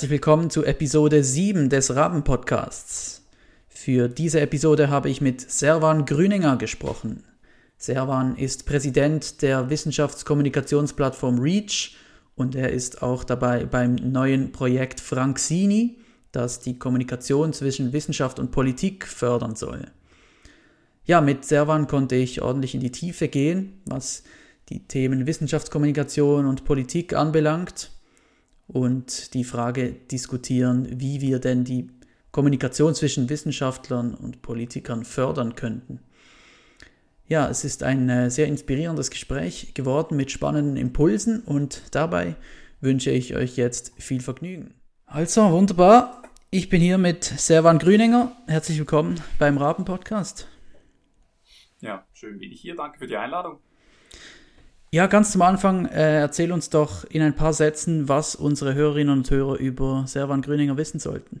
Herzlich willkommen zu Episode 7 des Raben Podcasts. Für diese Episode habe ich mit Servan Grüninger gesprochen. Servan ist Präsident der Wissenschaftskommunikationsplattform REACH und er ist auch dabei beim neuen Projekt Franksini, das die Kommunikation zwischen Wissenschaft und Politik fördern soll. Ja, mit Servan konnte ich ordentlich in die Tiefe gehen, was die Themen Wissenschaftskommunikation und Politik anbelangt und die Frage diskutieren, wie wir denn die Kommunikation zwischen Wissenschaftlern und Politikern fördern könnten. Ja, es ist ein äh, sehr inspirierendes Gespräch geworden mit spannenden Impulsen und dabei wünsche ich euch jetzt viel Vergnügen. Also, wunderbar. Ich bin hier mit Servan Grüninger. Herzlich willkommen beim Raben Podcast. Ja, schön bin ich hier. Danke für die Einladung. Ja, ganz zum Anfang, äh, erzähl uns doch in ein paar Sätzen, was unsere Hörerinnen und Hörer über Servan Grüninger wissen sollten.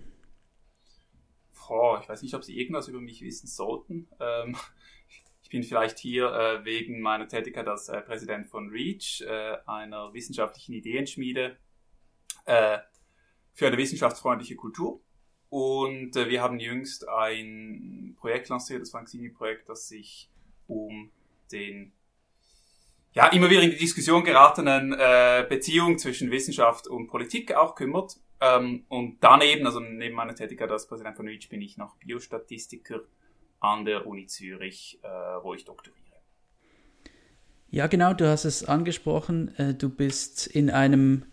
Oh, ich weiß nicht, ob sie irgendwas über mich wissen sollten. Ähm, ich bin vielleicht hier äh, wegen meiner Tätigkeit als äh, Präsident von REACH, äh, einer wissenschaftlichen Ideenschmiede äh, für eine wissenschaftsfreundliche Kultur. Und äh, wir haben jüngst ein Projekt lanciert, das Franksini-Projekt, das sich um den ja, immer wieder in die Diskussion geratenen äh, Beziehung zwischen Wissenschaft und Politik auch kümmert. Ähm, und daneben, also neben meiner Tätigkeit als Präsident von REACH, bin ich noch Biostatistiker an der Uni Zürich, äh, wo ich doktoriere. Ja, genau, du hast es angesprochen. Äh, du bist in einem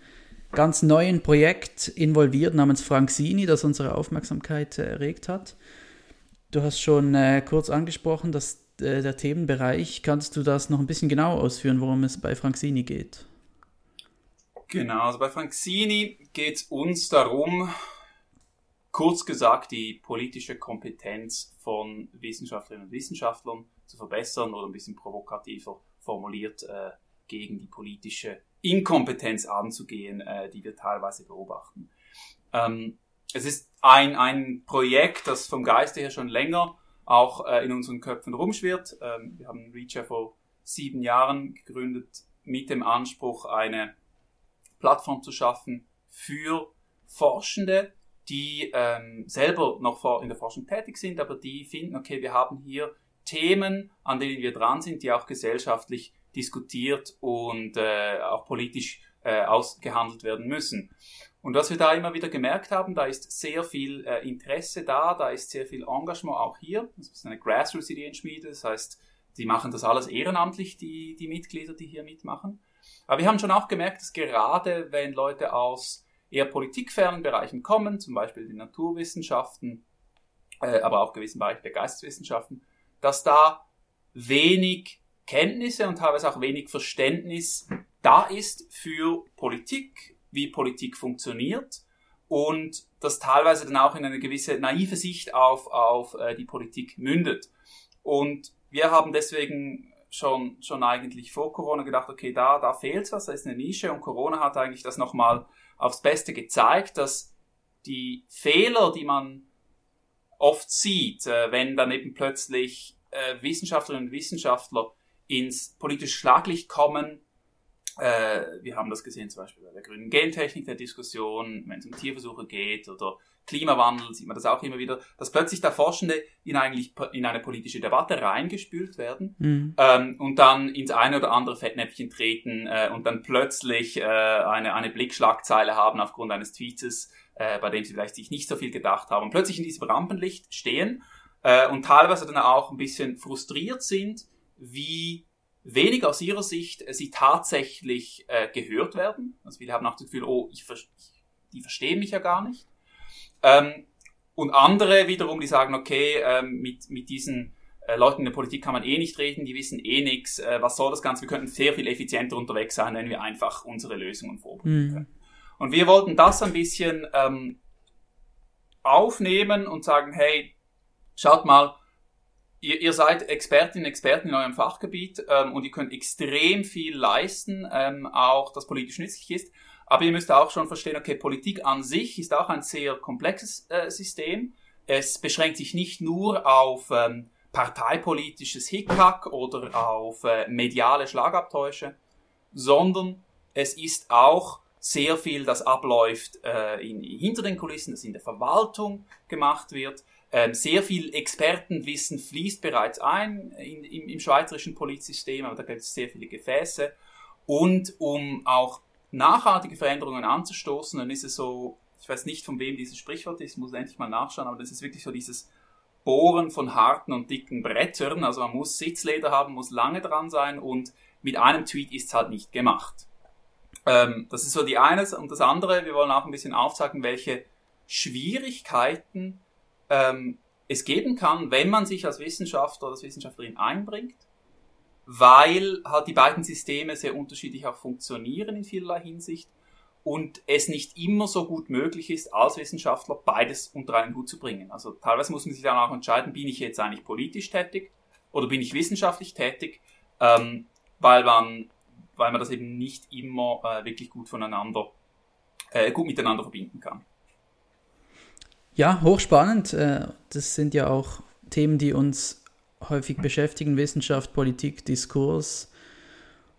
ganz neuen Projekt involviert namens Franksini, das unsere Aufmerksamkeit äh, erregt hat. Du hast schon äh, kurz angesprochen, dass äh, der Themenbereich. Kannst du das noch ein bisschen genauer ausführen, worum es bei Franksini geht? Genau, also bei Franksini geht es uns darum, kurz gesagt, die politische Kompetenz von Wissenschaftlerinnen und Wissenschaftlern zu verbessern oder ein bisschen provokativer formuliert äh, gegen die politische Inkompetenz anzugehen, äh, die wir teilweise beobachten. Ähm, es ist ein, ein Projekt, das vom Geiste her schon länger auch äh, in unseren Köpfen rumschwirrt. Ähm, wir haben Reach ja vor sieben Jahren gegründet mit dem Anspruch, eine Plattform zu schaffen für Forschende, die ähm, selber noch in der Forschung tätig sind, aber die finden, okay, wir haben hier Themen, an denen wir dran sind, die auch gesellschaftlich diskutiert und äh, auch politisch äh, ausgehandelt werden müssen. Und was wir da immer wieder gemerkt haben, da ist sehr viel äh, Interesse da, da ist sehr viel Engagement auch hier. Das ist eine Grassroots-Ideenschmiede, das heißt, die machen das alles ehrenamtlich, die, die Mitglieder, die hier mitmachen. Aber wir haben schon auch gemerkt, dass gerade wenn Leute aus eher politikfernen Bereichen kommen, zum Beispiel die Naturwissenschaften, äh, aber auch gewissen Bereichen der Geisteswissenschaften, dass da wenig Kenntnisse und teilweise auch wenig Verständnis da ist für Politik, wie Politik funktioniert und das teilweise dann auch in eine gewisse naive Sicht auf, auf äh, die Politik mündet. Und wir haben deswegen schon, schon eigentlich vor Corona gedacht, okay, da, da fehlt was, da ist eine Nische und Corona hat eigentlich das nochmal aufs Beste gezeigt, dass die Fehler, die man oft sieht, äh, wenn dann eben plötzlich äh, Wissenschaftlerinnen und Wissenschaftler ins politische Schlaglicht kommen, äh, wir haben das gesehen zum Beispiel bei der grünen Gentechnik der Diskussion, wenn es um Tierversuche geht oder Klimawandel, sieht man das auch immer wieder, dass plötzlich da Forschende in eigentlich in eine politische Debatte reingespült werden mhm. ähm, und dann ins eine oder andere Fettnäpfchen treten äh, und dann plötzlich äh, eine, eine Blickschlagzeile haben aufgrund eines Tweets, äh, bei dem sie vielleicht sich nicht so viel gedacht haben und plötzlich in diesem Rampenlicht stehen äh, und teilweise dann auch ein bisschen frustriert sind, wie wenig aus ihrer Sicht äh, sie tatsächlich äh, gehört werden. Also viele haben auch das Gefühl, oh, ich, die verstehen mich ja gar nicht. Ähm, und andere wiederum, die sagen, okay, ähm, mit, mit diesen äh, Leuten in der Politik kann man eh nicht reden, die wissen eh nichts, äh, was soll das Ganze, wir könnten sehr viel effizienter unterwegs sein, wenn wir einfach unsere Lösungen vorbringen mhm. können. Und wir wollten das ein bisschen ähm, aufnehmen und sagen, hey, schaut mal, ihr, ihr seid Expertinnen, Experten in eurem Fachgebiet ähm, und ihr könnt extrem viel leisten, ähm, auch das politisch nützlich ist. Aber ihr müsst auch schon verstehen, okay, Politik an sich ist auch ein sehr komplexes äh, System. Es beschränkt sich nicht nur auf ähm, parteipolitisches Hickhack oder auf äh, mediale Schlagabtäusche, sondern es ist auch sehr viel, das abläuft äh, in, hinter den Kulissen, das in der Verwaltung gemacht wird. Ähm, sehr viel Expertenwissen fließt bereits ein in, im, im schweizerischen Polizsystem, aber da gibt es sehr viele Gefäße. Und um auch nachhaltige Veränderungen anzustoßen, dann ist es so, ich weiß nicht, von wem dieses Sprichwort ist, muss endlich mal nachschauen, aber das ist wirklich so dieses Bohren von harten und dicken Brettern. Also man muss Sitzleder haben, muss lange dran sein und mit einem Tweet ist es halt nicht gemacht. Ähm, das ist so die eine. Und das andere, wir wollen auch ein bisschen aufzeigen, welche Schwierigkeiten ähm, es geben kann, wenn man sich als Wissenschaftler oder als Wissenschaftlerin einbringt, weil halt die beiden Systeme sehr unterschiedlich auch funktionieren in vielerlei Hinsicht und es nicht immer so gut möglich ist, als Wissenschaftler beides unter einen Hut zu bringen. Also teilweise muss man sich dann auch entscheiden, bin ich jetzt eigentlich politisch tätig oder bin ich wissenschaftlich tätig, ähm, weil man weil man das eben nicht immer äh, wirklich gut voneinander, äh, gut miteinander verbinden kann. Ja, hochspannend. Äh, das sind ja auch Themen, die uns häufig beschäftigen, Wissenschaft, Politik, Diskurs.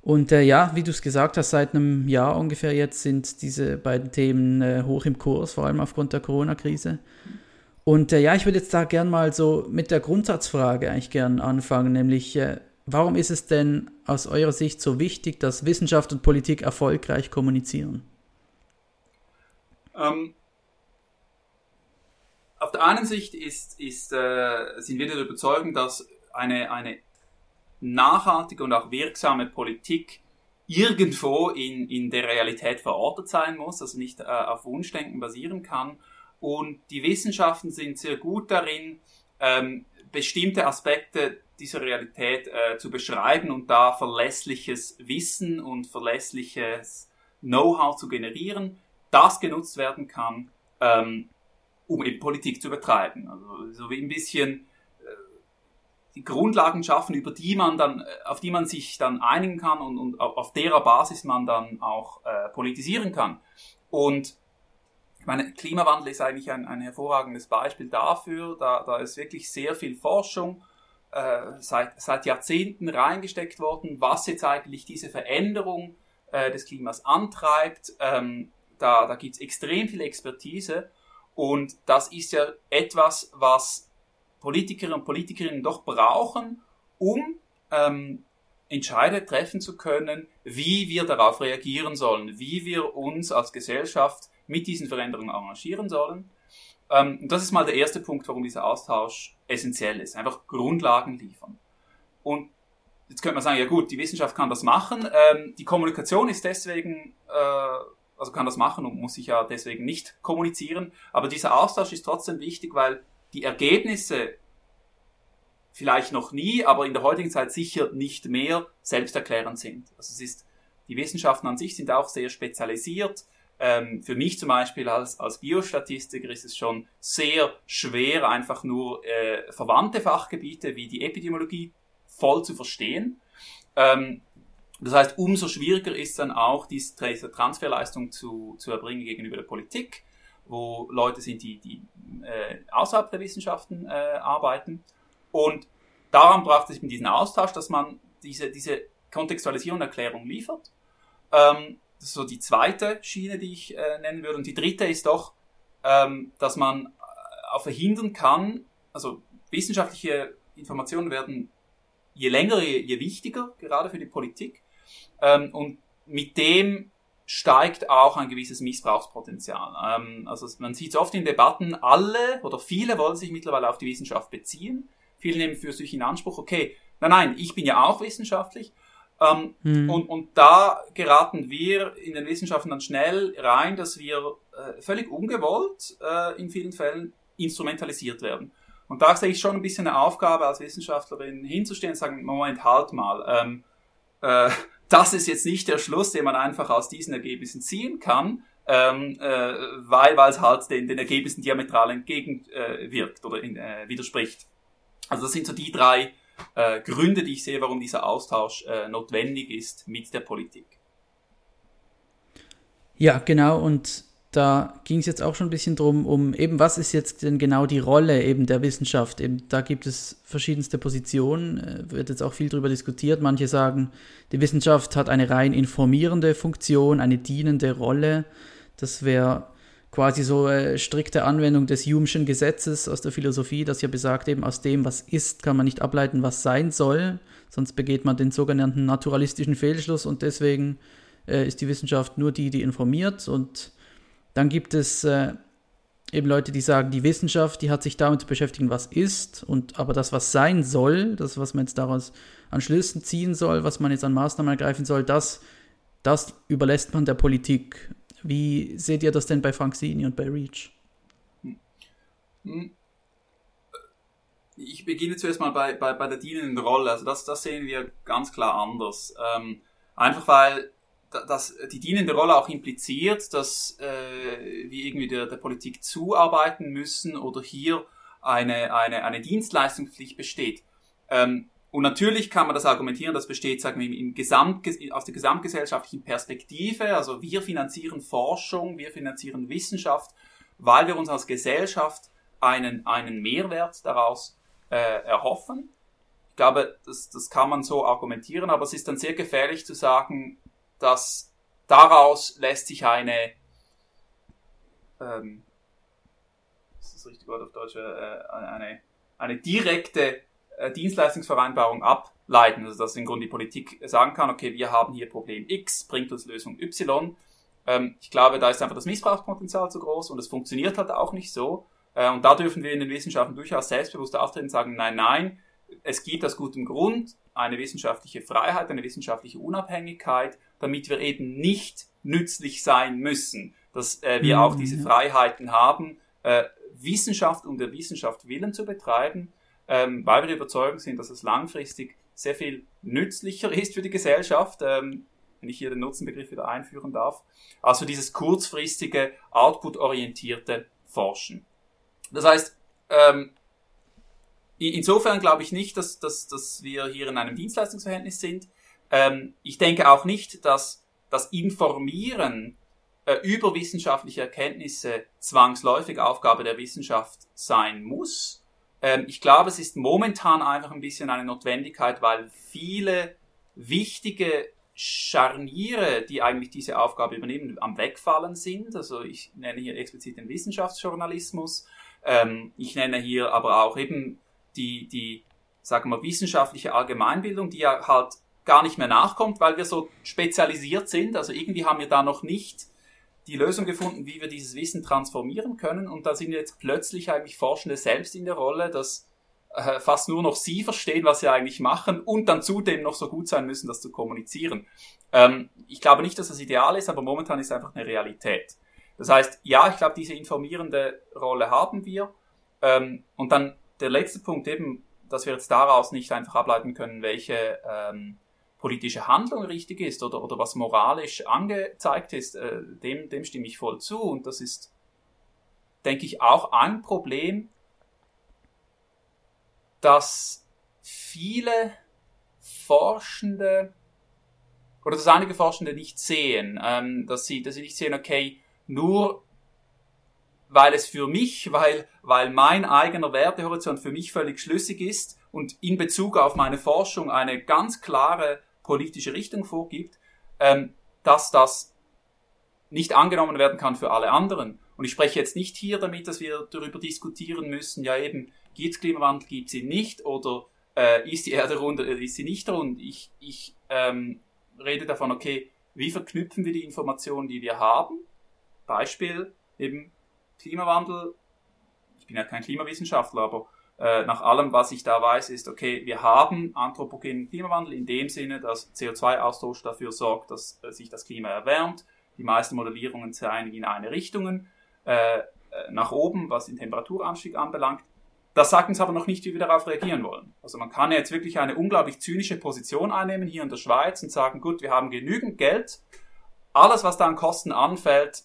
Und äh, ja, wie du es gesagt hast, seit einem Jahr ungefähr jetzt sind diese beiden Themen äh, hoch im Kurs, vor allem aufgrund der Corona-Krise. Und äh, ja, ich würde jetzt da gern mal so mit der Grundsatzfrage eigentlich gern anfangen, nämlich äh, warum ist es denn aus eurer Sicht so wichtig, dass Wissenschaft und Politik erfolgreich kommunizieren? Ähm, auf der einen Sicht ist, ist, äh, sind wir der Überzeugung, dass eine, eine nachhaltige und auch wirksame Politik irgendwo in, in der Realität verortet sein muss, also nicht äh, auf Wunschdenken basieren kann. Und die Wissenschaften sind sehr gut darin, ähm, bestimmte Aspekte dieser Realität äh, zu beschreiben und da verlässliches Wissen und verlässliches Know-how zu generieren, das genutzt werden kann, ähm, um eben Politik zu betreiben. Also so wie ein bisschen äh, die Grundlagen schaffen, über die man dann, äh, auf die man sich dann einigen kann und, und auf derer Basis man dann auch äh, politisieren kann. Und ich meine, Klimawandel ist eigentlich ein, ein hervorragendes Beispiel dafür. Da, da ist wirklich sehr viel Forschung äh, seit, seit Jahrzehnten reingesteckt worden, was jetzt eigentlich diese Veränderung äh, des Klimas antreibt. Ähm, da da gibt es extrem viel Expertise und das ist ja etwas, was Politikerinnen und Politikerinnen doch brauchen, um ähm, Entscheide treffen zu können, wie wir darauf reagieren sollen, wie wir uns als Gesellschaft mit diesen Veränderungen arrangieren sollen. Ähm, das ist mal der erste Punkt, warum dieser Austausch essentiell ist. Einfach Grundlagen liefern. Und jetzt könnte man sagen, ja gut, die Wissenschaft kann das machen. Ähm, die Kommunikation ist deswegen, äh, also kann das machen und muss sich ja deswegen nicht kommunizieren. Aber dieser Austausch ist trotzdem wichtig, weil die Ergebnisse vielleicht noch nie, aber in der heutigen Zeit sicher nicht mehr selbsterklärend sind. Also es ist, die Wissenschaften an sich sind auch sehr spezialisiert. Ähm, für mich zum Beispiel als, als Biostatistiker ist es schon sehr schwer, einfach nur äh, verwandte Fachgebiete wie die Epidemiologie voll zu verstehen. Ähm, das heißt, umso schwieriger ist dann auch diese Transferleistung zu, zu erbringen gegenüber der Politik, wo Leute sind, die, die äh, außerhalb der Wissenschaften äh, arbeiten. Und daran braucht es eben diesen Austausch, dass man diese, diese Kontextualisierung und Erklärung liefert. Ähm, das ist so die zweite Schiene, die ich äh, nennen würde. Und die dritte ist doch, ähm, dass man äh, auch verhindern kann, also wissenschaftliche Informationen werden je länger, je, je wichtiger, gerade für die Politik. Ähm, und mit dem steigt auch ein gewisses Missbrauchspotenzial. Ähm, also man sieht es oft in Debatten, alle oder viele wollen sich mittlerweile auf die Wissenschaft beziehen. Viele nehmen für sich in Anspruch, okay, nein, nein, ich bin ja auch wissenschaftlich ähm, mhm. und, und da geraten wir in den Wissenschaften dann schnell rein, dass wir äh, völlig ungewollt äh, in vielen Fällen instrumentalisiert werden. Und da sehe ich schon ein bisschen eine Aufgabe als Wissenschaftlerin hinzustehen und sagen, Moment, halt mal, ähm, äh, das ist jetzt nicht der Schluss, den man einfach aus diesen Ergebnissen ziehen kann, ähm, äh, weil weil es halt den, den Ergebnissen diametral entgegenwirkt äh, oder in, äh, widerspricht. Also das sind so die drei äh, Gründe, die ich sehe, warum dieser Austausch äh, notwendig ist mit der Politik. Ja, genau. Und da ging es jetzt auch schon ein bisschen drum, um eben, was ist jetzt denn genau die Rolle eben der Wissenschaft? Eben, da gibt es verschiedenste Positionen, äh, wird jetzt auch viel darüber diskutiert. Manche sagen, die Wissenschaft hat eine rein informierende Funktion, eine dienende Rolle. Das wäre quasi so eine strikte Anwendung des Hume'schen Gesetzes aus der Philosophie, das ja besagt, eben aus dem, was ist, kann man nicht ableiten, was sein soll, sonst begeht man den sogenannten naturalistischen Fehlschluss und deswegen äh, ist die Wissenschaft nur die, die informiert und dann gibt es äh, eben Leute, die sagen, die Wissenschaft, die hat sich damit zu beschäftigen, was ist, und aber das, was sein soll, das, was man jetzt daraus an Schlüssen ziehen soll, was man jetzt an Maßnahmen ergreifen soll, das, das überlässt man der Politik. Wie seht ihr das denn bei Frank Sini und bei Reach? Ich beginne zuerst mal bei, bei, bei der dienenden Rolle. Also das, das sehen wir ganz klar anders. Ähm, einfach weil dass die dienende Rolle auch impliziert, dass äh, wir irgendwie der, der Politik zuarbeiten müssen oder hier eine, eine, eine Dienstleistungspflicht besteht. Ähm, und natürlich kann man das argumentieren, das besteht, sagen wir, im Gesamt, aus der gesamtgesellschaftlichen Perspektive. Also wir finanzieren Forschung, wir finanzieren Wissenschaft, weil wir uns als Gesellschaft einen, einen Mehrwert daraus äh, erhoffen. Ich glaube, das, das kann man so argumentieren, aber es ist dann sehr gefährlich zu sagen, dass daraus lässt sich eine, ähm, ist das richtige Wort auf Deutsch, äh, eine, eine direkte äh, Dienstleistungsvereinbarung ableiten. Also dass im Grunde die Politik sagen kann, okay, wir haben hier Problem X, bringt uns Lösung Y. Ähm, ich glaube, da ist einfach das Missbrauchspotenzial zu groß und es funktioniert halt auch nicht so. Äh, und da dürfen wir in den Wissenschaften durchaus selbstbewusst auftreten und sagen, nein, nein, es gibt aus gutem Grund eine wissenschaftliche Freiheit, eine wissenschaftliche Unabhängigkeit damit wir eben nicht nützlich sein müssen, dass äh, wir mhm. auch diese Freiheiten haben, äh, Wissenschaft um der Wissenschaft willen zu betreiben, ähm, weil wir der Überzeugung sind, dass es langfristig sehr viel nützlicher ist für die Gesellschaft, ähm, wenn ich hier den Nutzenbegriff wieder einführen darf, also dieses kurzfristige, output-orientierte Forschen. Das heißt, ähm, insofern glaube ich nicht, dass, dass, dass wir hier in einem Dienstleistungsverhältnis sind. Ähm, ich denke auch nicht, dass das Informieren äh, über wissenschaftliche Erkenntnisse zwangsläufig Aufgabe der Wissenschaft sein muss. Ähm, ich glaube, es ist momentan einfach ein bisschen eine Notwendigkeit, weil viele wichtige Scharniere, die eigentlich diese Aufgabe übernehmen, am Wegfallen sind. Also ich nenne hier explizit den Wissenschaftsjournalismus. Ähm, ich nenne hier aber auch eben die, die, sagen wir, wissenschaftliche Allgemeinbildung, die ja halt gar nicht mehr nachkommt, weil wir so spezialisiert sind. Also irgendwie haben wir da noch nicht die Lösung gefunden, wie wir dieses Wissen transformieren können. Und da sind jetzt plötzlich eigentlich Forschende selbst in der Rolle, dass äh, fast nur noch sie verstehen, was sie eigentlich machen und dann zudem noch so gut sein müssen, das zu kommunizieren. Ähm, ich glaube nicht, dass das ideal ist, aber momentan ist es einfach eine Realität. Das heißt, ja, ich glaube, diese informierende Rolle haben wir. Ähm, und dann der letzte Punkt eben, dass wir jetzt daraus nicht einfach ableiten können, welche ähm, politische Handlung richtig ist oder, oder was moralisch angezeigt ist, äh, dem, dem stimme ich voll zu. Und das ist, denke ich, auch ein Problem, dass viele Forschende oder dass einige Forschende nicht sehen, ähm, dass, sie, dass sie nicht sehen, okay, nur weil es für mich, weil, weil mein eigener Wertehorizont für mich völlig schlüssig ist und in Bezug auf meine Forschung eine ganz klare politische Richtung vorgibt, ähm, dass das nicht angenommen werden kann für alle anderen. Und ich spreche jetzt nicht hier damit, dass wir darüber diskutieren müssen, ja eben, gibt es Klimawandel, gibt sie nicht, oder äh, ist die Erde rund, oder ist sie nicht rund. Ich, ich ähm, rede davon, okay, wie verknüpfen wir die Informationen, die wir haben? Beispiel eben Klimawandel. Ich bin ja kein Klimawissenschaftler, aber äh, nach allem, was ich da weiß, ist, okay, wir haben anthropogenen Klimawandel in dem Sinne, dass CO2-Austausch dafür sorgt, dass äh, sich das Klima erwärmt. Die meisten Modellierungen zeigen in eine Richtung äh, äh, nach oben, was den Temperaturanstieg anbelangt. Das sagt uns aber noch nicht, wie wir darauf reagieren wollen. Also man kann jetzt wirklich eine unglaublich zynische Position einnehmen hier in der Schweiz und sagen, gut, wir haben genügend Geld, alles, was da an Kosten anfällt,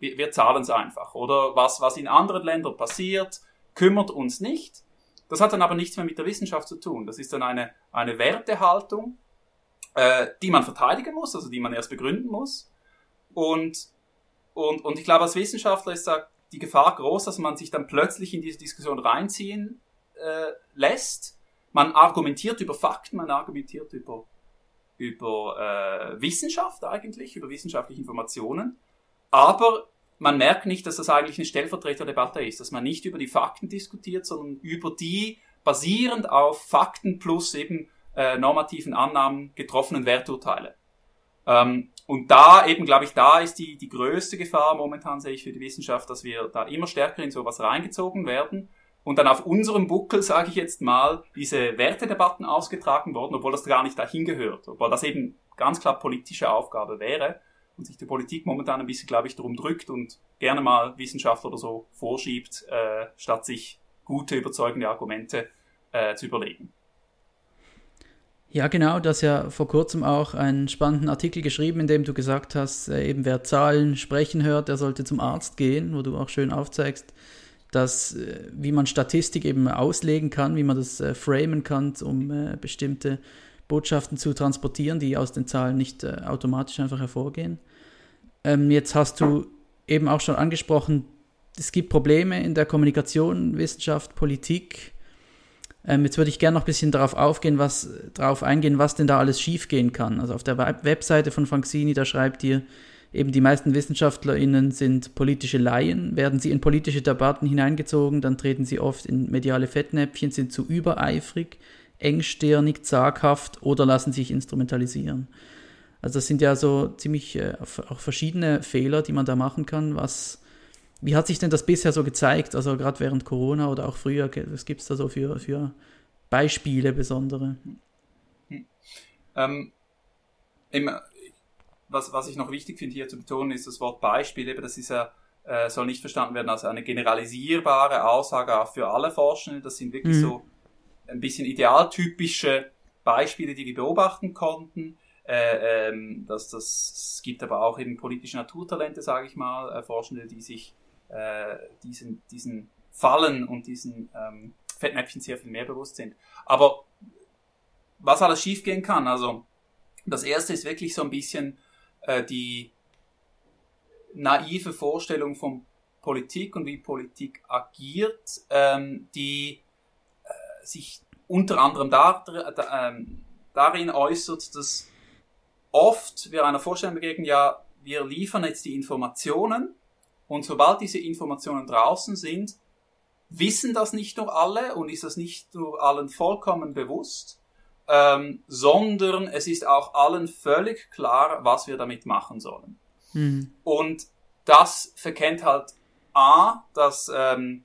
wir, wir zahlen es einfach. Oder was, was in anderen Ländern passiert, kümmert uns nicht. Das hat dann aber nichts mehr mit der Wissenschaft zu tun. Das ist dann eine, eine Wertehaltung, äh, die man verteidigen muss, also die man erst begründen muss. Und und, und ich glaube, als Wissenschaftler ist da die Gefahr groß, dass man sich dann plötzlich in diese Diskussion reinziehen äh, lässt. Man argumentiert über Fakten, man argumentiert über, über äh, Wissenschaft eigentlich, über wissenschaftliche Informationen. Aber man merkt nicht, dass das eigentlich eine Stellvertreterdebatte ist, dass man nicht über die Fakten diskutiert, sondern über die basierend auf Fakten plus eben äh, normativen Annahmen getroffenen Werturteile. Ähm, und da eben, glaube ich, da ist die, die größte Gefahr momentan, sehe ich für die Wissenschaft, dass wir da immer stärker in sowas reingezogen werden und dann auf unserem Buckel, sage ich jetzt mal, diese Wertedebatten ausgetragen worden, obwohl das gar nicht dahin gehört, obwohl das eben ganz klar politische Aufgabe wäre und sich die Politik momentan ein bisschen, glaube ich, darum drückt und gerne mal Wissenschaft oder so vorschiebt, äh, statt sich gute, überzeugende Argumente äh, zu überlegen. Ja, genau, du hast ja vor kurzem auch einen spannenden Artikel geschrieben, in dem du gesagt hast, äh, eben wer Zahlen sprechen hört, der sollte zum Arzt gehen, wo du auch schön aufzeigst, dass, äh, wie man Statistik eben auslegen kann, wie man das äh, framen kann, um äh, bestimmte Botschaften zu transportieren, die aus den Zahlen nicht äh, automatisch einfach hervorgehen. Ähm, jetzt hast du eben auch schon angesprochen, es gibt Probleme in der Kommunikation, Wissenschaft, Politik ähm, jetzt würde ich gerne noch ein bisschen darauf aufgehen, was, darauf eingehen, was denn da alles schiefgehen kann. Also auf der Webseite von Franksini, da schreibt ihr, eben die meisten WissenschaftlerInnen sind politische Laien. Werden sie in politische Debatten hineingezogen, dann treten sie oft in mediale Fettnäpfchen, sind zu übereifrig, engstirnig, zaghaft oder lassen sich instrumentalisieren. Also das sind ja so ziemlich äh, auch verschiedene Fehler, die man da machen kann, was wie hat sich denn das bisher so gezeigt, also gerade während Corona oder auch früher, was gibt es da so für, für Beispiele besondere? Hm. Ähm, immer, was, was ich noch wichtig finde hier zu betonen, ist das Wort Beispiele, das ist ja, äh, soll nicht verstanden werden als eine generalisierbare Aussage auch für alle Forschenden, das sind wirklich mhm. so ein bisschen idealtypische Beispiele, die wir beobachten konnten. Äh, ähm, dass das, es gibt aber auch eben politische Naturtalente, sage ich mal, äh, Forschende, die sich äh, diesen, diesen Fallen und diesen ähm, Fettnäpfchen sehr viel mehr bewusst sind. Aber was alles schiefgehen kann, also das erste ist wirklich so ein bisschen äh, die naive Vorstellung von Politik und wie Politik agiert, ähm, die äh, sich unter anderem da, da, ähm, darin äußert, dass oft wir einer Vorstellung begegnen, ja, wir liefern jetzt die Informationen und sobald diese Informationen draußen sind, wissen das nicht nur alle und ist das nicht nur allen vollkommen bewusst, ähm, sondern es ist auch allen völlig klar, was wir damit machen sollen. Mhm. Und das verkennt halt A, dass ähm,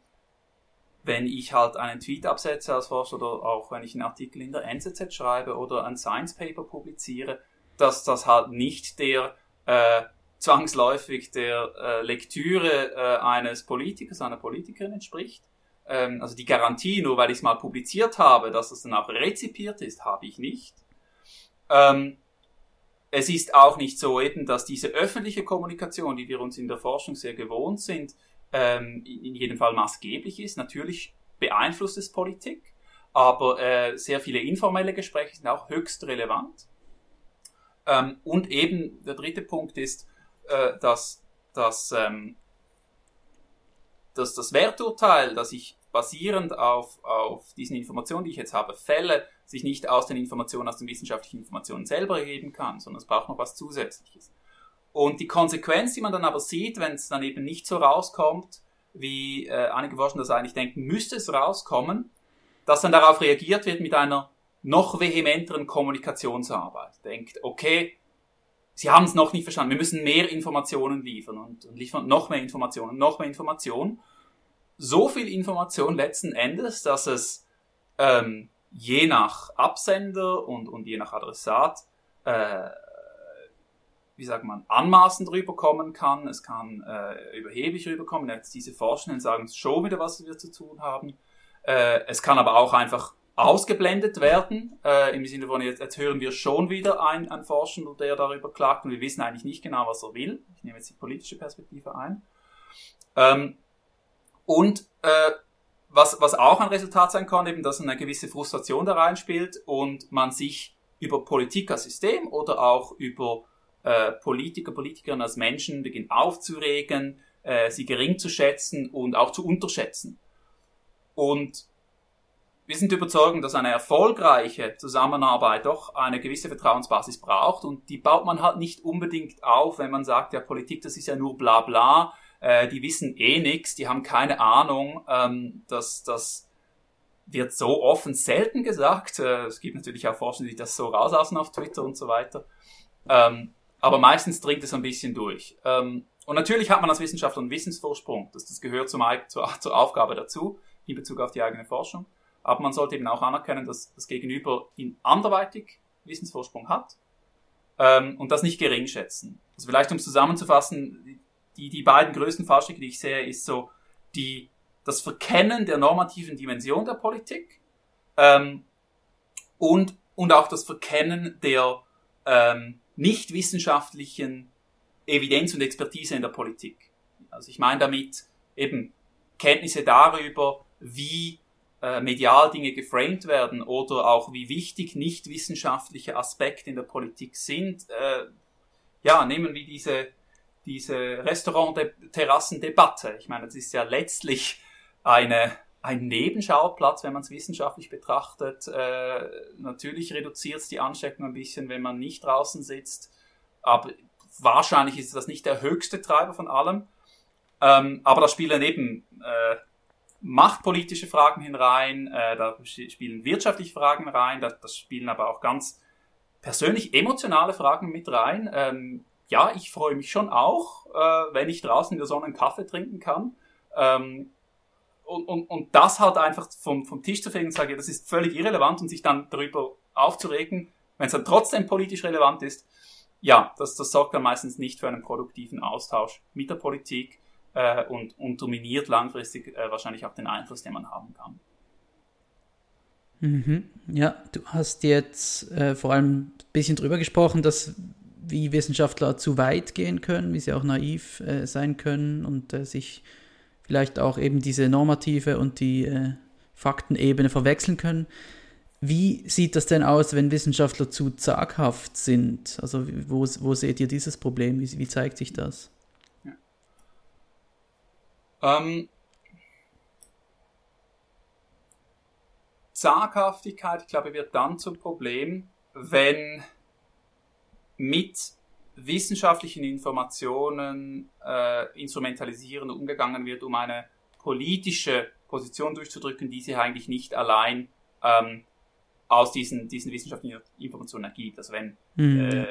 wenn ich halt einen Tweet absetze als Forscher oder auch wenn ich einen Artikel in der NZZ schreibe oder ein Science Paper publiziere, dass das halt nicht der äh, zwangsläufig der äh, Lektüre äh, eines Politikers, einer Politikerin entspricht. Ähm, also die Garantie, nur weil ich es mal publiziert habe, dass es dann auch rezipiert ist, habe ich nicht. Ähm, es ist auch nicht so eben, dass diese öffentliche Kommunikation, die wir uns in der Forschung sehr gewohnt sind, ähm, in jedem Fall maßgeblich ist. Natürlich beeinflusst es Politik, aber äh, sehr viele informelle Gespräche sind auch höchst relevant. Ähm, und eben der dritte Punkt ist, äh, dass, dass, ähm, dass das Werturteil, das ich basierend auf, auf diesen Informationen, die ich jetzt habe, fälle, sich nicht aus den Informationen, aus den wissenschaftlichen Informationen selber erheben kann, sondern es braucht noch was Zusätzliches. Und die Konsequenz, die man dann aber sieht, wenn es dann eben nicht so rauskommt, wie äh, einige Forscher das eigentlich denken, müsste es rauskommen, dass dann darauf reagiert wird mit einer noch vehementeren Kommunikationsarbeit. Denkt, okay, sie haben es noch nicht verstanden. Wir müssen mehr Informationen liefern und, und liefern noch mehr Informationen, noch mehr Informationen. So viel Information letzten Endes, dass es ähm, je nach Absender und, und je nach Adressat, äh, wie sagt man, anmaßend rüberkommen kann. Es kann äh, überheblich rüberkommen. Jetzt diese Forschenden sagen schon wieder, was wir zu tun haben. Äh, es kann aber auch einfach ausgeblendet werden, äh, im Sinne von, jetzt, jetzt hören wir schon wieder einen, einen Forschenden, der darüber klagt und wir wissen eigentlich nicht genau, was er will. Ich nehme jetzt die politische Perspektive ein. Ähm, und äh, was, was auch ein Resultat sein kann, eben, dass eine gewisse Frustration da reinspielt und man sich über Politik als System oder auch über äh, Politiker, Politikerinnen als Menschen beginnt aufzuregen, äh, sie gering zu schätzen und auch zu unterschätzen. Und wir sind überzeugt, dass eine erfolgreiche Zusammenarbeit doch eine gewisse Vertrauensbasis braucht und die baut man halt nicht unbedingt auf, wenn man sagt, ja, Politik, das ist ja nur bla bla, äh, die wissen eh nichts, die haben keine Ahnung, ähm, dass das wird so offen selten gesagt. Äh, es gibt natürlich auch Forscher, die das so rauslassen auf Twitter und so weiter. Ähm, aber meistens dringt es ein bisschen durch. Ähm, und natürlich hat man als Wissenschaftler einen Wissensvorsprung. Das, das gehört zum, zur, zur Aufgabe dazu, in Bezug auf die eigene Forschung. Aber man sollte eben auch anerkennen, dass das Gegenüber ihn anderweitig Wissensvorsprung hat ähm, und das nicht gering schätzen. Also vielleicht um zusammenzufassen, die, die beiden größten Fallstricke, die ich sehe, ist so die, das Verkennen der normativen Dimension der Politik ähm, und, und auch das Verkennen der ähm, nicht wissenschaftlichen Evidenz und Expertise in der Politik. Also ich meine damit eben Kenntnisse darüber, wie äh, medial Dinge geframed werden oder auch wie wichtig nicht wissenschaftliche Aspekte in der Politik sind. Äh, ja, nehmen wir diese, diese Restaurant-Terrassendebatte. Ich meine, das ist ja letztlich eine, ein Nebenschauplatz, wenn man es wissenschaftlich betrachtet. Äh, natürlich reduziert es die Ansteckung ein bisschen, wenn man nicht draußen sitzt, aber wahrscheinlich ist das nicht der höchste Treiber von allem. Ähm, aber da spielen eben äh, machtpolitische Fragen hinein, äh, da spielen wirtschaftliche Fragen rein, da, das spielen aber auch ganz persönlich emotionale Fragen mit rein. Ähm, ja, ich freue mich schon auch, äh, wenn ich draußen in der Sonne einen Kaffee trinken kann. Ähm, und, und, und das halt einfach vom, vom Tisch zu fegen und sagen, das ist völlig irrelevant und sich dann darüber aufzuregen, wenn es dann trotzdem politisch relevant ist, ja, das, das sorgt dann meistens nicht für einen produktiven Austausch mit der Politik äh, und, und dominiert langfristig äh, wahrscheinlich auch den Einfluss, den man haben kann. Mhm. Ja, du hast jetzt äh, vor allem ein bisschen drüber gesprochen, dass wie Wissenschaftler zu weit gehen können, wie sie auch naiv äh, sein können und äh, sich vielleicht auch eben diese normative und die äh, Faktenebene verwechseln können. Wie sieht das denn aus, wenn Wissenschaftler zu zaghaft sind? Also wo, wo seht ihr dieses Problem? Wie, wie zeigt sich das? Ähm, Zaghaftigkeit, ich glaube, wird dann zum Problem, wenn mit wissenschaftlichen Informationen äh, instrumentalisieren umgegangen wird, um eine politische Position durchzudrücken, die sich eigentlich nicht allein ähm, aus diesen, diesen wissenschaftlichen Informationen ergibt. Also wenn, mhm. äh,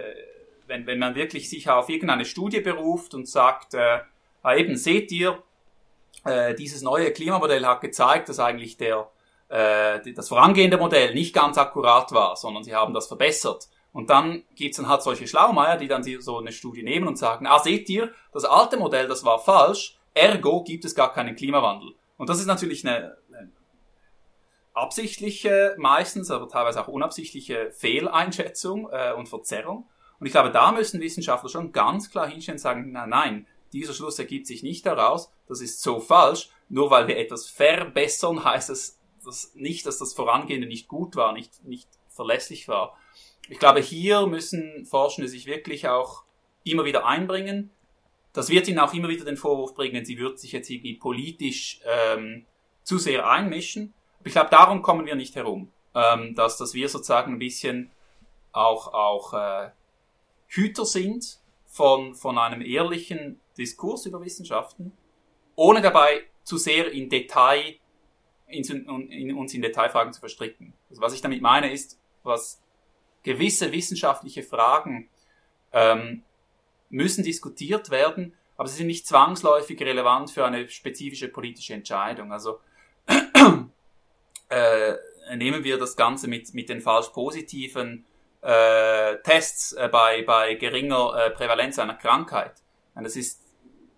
wenn, wenn man wirklich sich auf irgendeine Studie beruft und sagt, äh, ah, eben seht ihr, äh, dieses neue Klimamodell hat gezeigt, dass eigentlich der, äh, das vorangehende Modell nicht ganz akkurat war, sondern sie haben das verbessert. Und dann gibt's dann halt solche Schlaumeier, die dann so eine Studie nehmen und sagen, ah, seht ihr, das alte Modell, das war falsch, ergo gibt es gar keinen Klimawandel. Und das ist natürlich eine, eine absichtliche, meistens, aber teilweise auch unabsichtliche Fehleinschätzung äh, und Verzerrung. Und ich glaube, da müssen Wissenschaftler schon ganz klar hinstellen und sagen, nein, nein, dieser Schluss ergibt sich nicht daraus, das ist so falsch, nur weil wir etwas verbessern, heißt es das nicht, dass das Vorangehende nicht gut war, nicht, nicht verlässlich war. Ich glaube, hier müssen Forschende sich wirklich auch immer wieder einbringen. Das wird ihnen auch immer wieder den Vorwurf bringen, sie würden sich jetzt irgendwie politisch ähm, zu sehr einmischen. Aber ich glaube, darum kommen wir nicht herum, ähm, dass, dass wir sozusagen ein bisschen auch, auch äh, Hüter sind von, von einem ehrlichen Diskurs über Wissenschaften, ohne dabei zu sehr in Detail, in, in, uns in Detailfragen zu verstricken. Also was ich damit meine ist, was gewisse wissenschaftliche Fragen ähm, müssen diskutiert werden, aber sie sind nicht zwangsläufig relevant für eine spezifische politische Entscheidung. Also äh, nehmen wir das Ganze mit, mit den falsch positiven äh, Tests äh, bei, bei geringer äh, Prävalenz einer Krankheit. Und das ist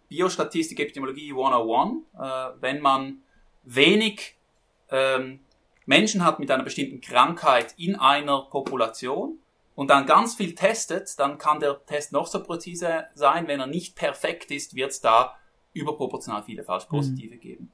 Biostatistik, Epidemiologie 101. Äh, wenn man wenig ähm, Menschen hat mit einer bestimmten Krankheit in einer Population und dann ganz viel testet, dann kann der Test noch so präzise sein. Wenn er nicht perfekt ist, wird es da überproportional viele Falschpositive mhm. geben.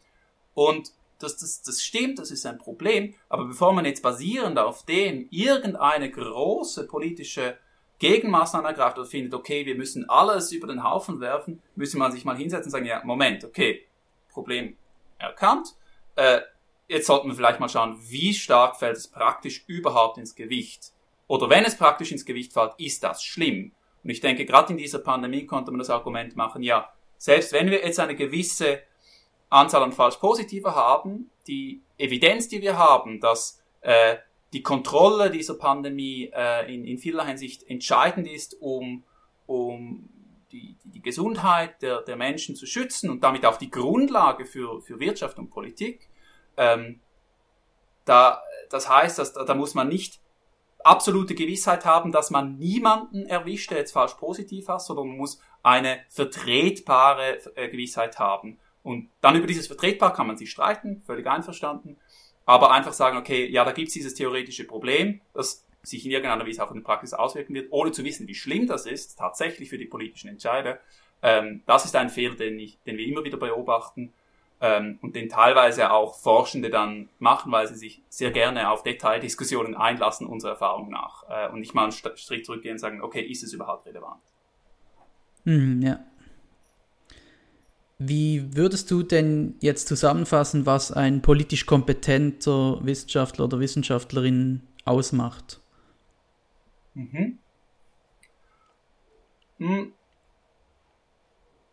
Und das, das, das stimmt, das ist ein Problem, aber bevor man jetzt basierend auf dem irgendeine große politische Gegenmaßnahmen ergreift oder findet, okay, wir müssen alles über den Haufen werfen, müsste man sich mal hinsetzen und sagen, ja, Moment, okay, Problem erkannt, äh, jetzt sollten wir vielleicht mal schauen, wie stark fällt es praktisch überhaupt ins Gewicht. Oder wenn es praktisch ins Gewicht fällt, ist das schlimm. Und ich denke, gerade in dieser Pandemie konnte man das Argument machen, ja, selbst wenn wir jetzt eine gewisse Anzahl an Falsch-Positiver haben, die Evidenz, die wir haben, dass äh, die Kontrolle dieser Pandemie äh, in, in vieler Hinsicht entscheidend ist, um, um die, die, die Gesundheit der, der Menschen zu schützen und damit auch die Grundlage für, für Wirtschaft und Politik. Ähm, da, das heißt, dass, da muss man nicht absolute Gewissheit haben, dass man niemanden erwischt, der jetzt falsch positiv hat, sondern man muss eine vertretbare äh, Gewissheit haben. Und dann über dieses Vertretbar kann man sich streiten, völlig einverstanden aber einfach sagen, okay, ja, da gibt's dieses theoretische Problem, das sich in irgendeiner Weise auch in der Praxis auswirken wird, ohne zu wissen, wie schlimm das ist, tatsächlich für die politischen Entscheider. Ähm, das ist ein Fehler, den, ich, den wir immer wieder beobachten ähm, und den teilweise auch Forschende dann machen, weil sie sich sehr gerne auf Detaildiskussionen einlassen, unserer Erfahrung nach, äh, und nicht mal einen Schritt zurückgehen und sagen, okay, ist es überhaupt relevant? Mhm, ja. Wie würdest du denn jetzt zusammenfassen, was ein politisch kompetenter Wissenschaftler oder Wissenschaftlerin ausmacht? Mhm. Hm.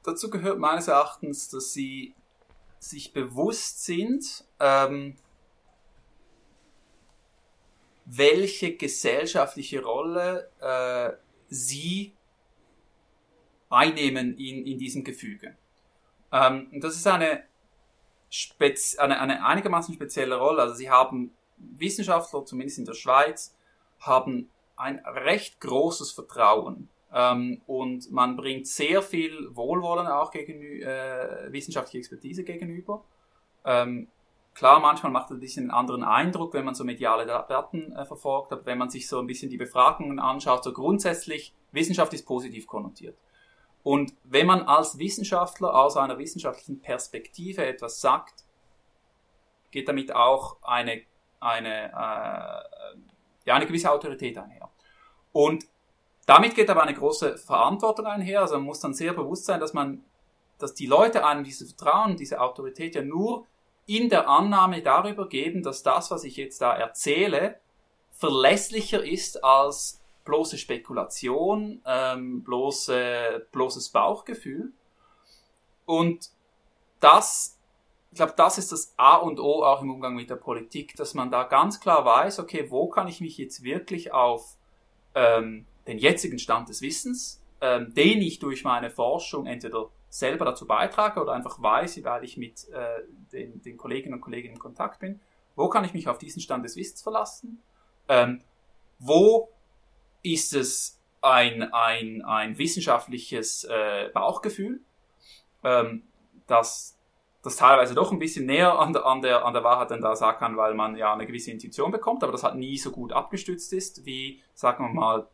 Dazu gehört meines Erachtens, dass sie sich bewusst sind, ähm, welche gesellschaftliche Rolle äh, sie einnehmen in, in diesem Gefüge. Ähm, das ist eine, Spez eine, eine einigermaßen spezielle Rolle. Also sie haben Wissenschaftler, zumindest in der Schweiz, haben ein recht großes Vertrauen. Ähm, und man bringt sehr viel Wohlwollen auch gegen äh, wissenschaftliche Expertise gegenüber. Ähm, klar, manchmal macht es ein bisschen einen anderen Eindruck, wenn man so mediale Daten äh, verfolgt, aber wenn man sich so ein bisschen die Befragungen anschaut, so grundsätzlich, Wissenschaft ist positiv konnotiert. Und wenn man als Wissenschaftler aus einer wissenschaftlichen Perspektive etwas sagt, geht damit auch eine, eine, äh, ja, eine gewisse Autorität einher. Und damit geht aber eine große Verantwortung einher. Also man muss dann sehr bewusst sein, dass man, dass die Leute einem dieses Vertrauen, diese Autorität ja nur in der Annahme darüber geben, dass das, was ich jetzt da erzähle, verlässlicher ist als bloße Spekulation, ähm, bloße, bloßes Bauchgefühl. Und das, ich glaube, das ist das A und O auch im Umgang mit der Politik, dass man da ganz klar weiß, okay, wo kann ich mich jetzt wirklich auf ähm, den jetzigen Stand des Wissens, ähm, den ich durch meine Forschung entweder selber dazu beitrage oder einfach weiß, weil ich mit äh, den, den Kolleginnen und Kollegen in Kontakt bin, wo kann ich mich auf diesen Stand des Wissens verlassen? Ähm, wo ist es ein, ein, ein wissenschaftliches äh, Bauchgefühl, ähm, das, das teilweise doch ein bisschen näher an der, an, der, an der Wahrheit dann da sagen kann, weil man ja eine gewisse Intuition bekommt, aber das halt nie so gut abgestützt ist, wie, sagen wir mal,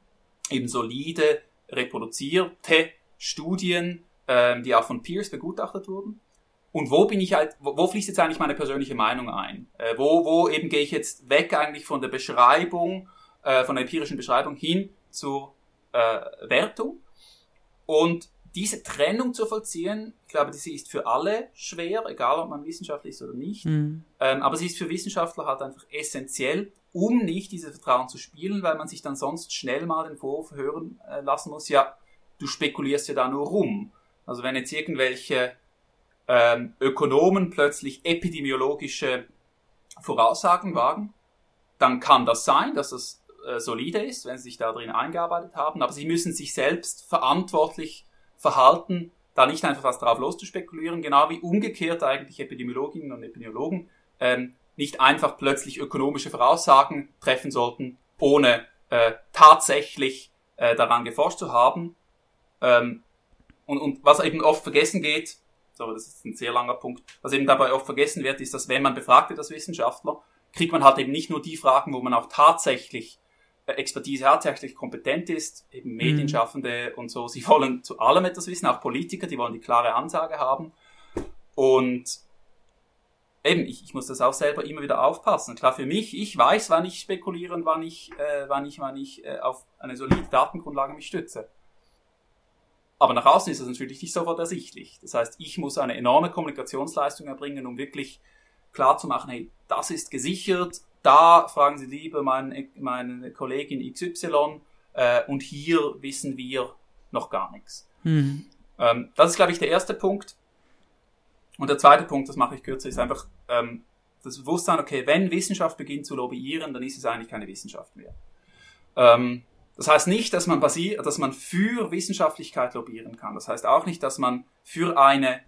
eben solide, reproduzierte Studien, ähm, die auch von Peers begutachtet wurden. Und wo bin ich halt, wo, wo fließt jetzt eigentlich meine persönliche Meinung ein? Äh, wo, wo eben gehe ich jetzt weg eigentlich von der Beschreibung äh, von der empirischen Beschreibung hin zur äh, Wertung. Und diese Trennung zu vollziehen, ich glaube, sie ist für alle schwer, egal ob man wissenschaftlich ist oder nicht. Mhm. Ähm, aber sie ist für Wissenschaftler halt einfach essentiell, um nicht diese Vertrauen zu spielen, weil man sich dann sonst schnell mal den Vorwurf hören äh, lassen muss, ja, du spekulierst ja da nur rum. Also wenn jetzt irgendwelche ähm, Ökonomen plötzlich epidemiologische Voraussagen wagen, dann kann das sein, dass das äh, solide ist, wenn sie sich da eingearbeitet haben, aber sie müssen sich selbst verantwortlich verhalten, da nicht einfach was drauf loszuspekulieren, genau wie umgekehrt eigentlich Epidemiologinnen und Epidemiologen ähm, nicht einfach plötzlich ökonomische Voraussagen treffen sollten, ohne äh, tatsächlich äh, daran geforscht zu haben. Ähm, und, und was eben oft vergessen geht, so, das ist ein sehr langer Punkt, was eben dabei oft vergessen wird, ist, dass wenn man befragt wird als Wissenschaftler, kriegt man halt eben nicht nur die Fragen, wo man auch tatsächlich Expertise hat, tatsächlich kompetent ist, eben. Medienschaffende mhm. und so. Sie wollen zu allem etwas wissen, auch Politiker, die wollen die klare Ansage haben. Und eben, ich, ich muss das auch selber immer wieder aufpassen. Klar, für mich, ich weiß, wann ich spekuliere und wann ich, äh, wann ich, wann ich äh, auf eine solide Datengrundlage mich stütze. Aber nach außen ist das natürlich nicht sofort ersichtlich. Das heißt, ich muss eine enorme Kommunikationsleistung erbringen, um wirklich klar zu machen, hey, das ist gesichert, da fragen Sie lieber meine, meine Kollegin XY äh, und hier wissen wir noch gar nichts. Mhm. Ähm, das ist, glaube ich, der erste Punkt. Und der zweite Punkt, das mache ich kürzer, ist einfach ähm, das Bewusstsein, okay, wenn Wissenschaft beginnt zu lobbyieren, dann ist es eigentlich keine Wissenschaft mehr. Ähm, das heißt nicht, dass man, basiert, dass man für Wissenschaftlichkeit lobbyieren kann. Das heißt auch nicht, dass man für eine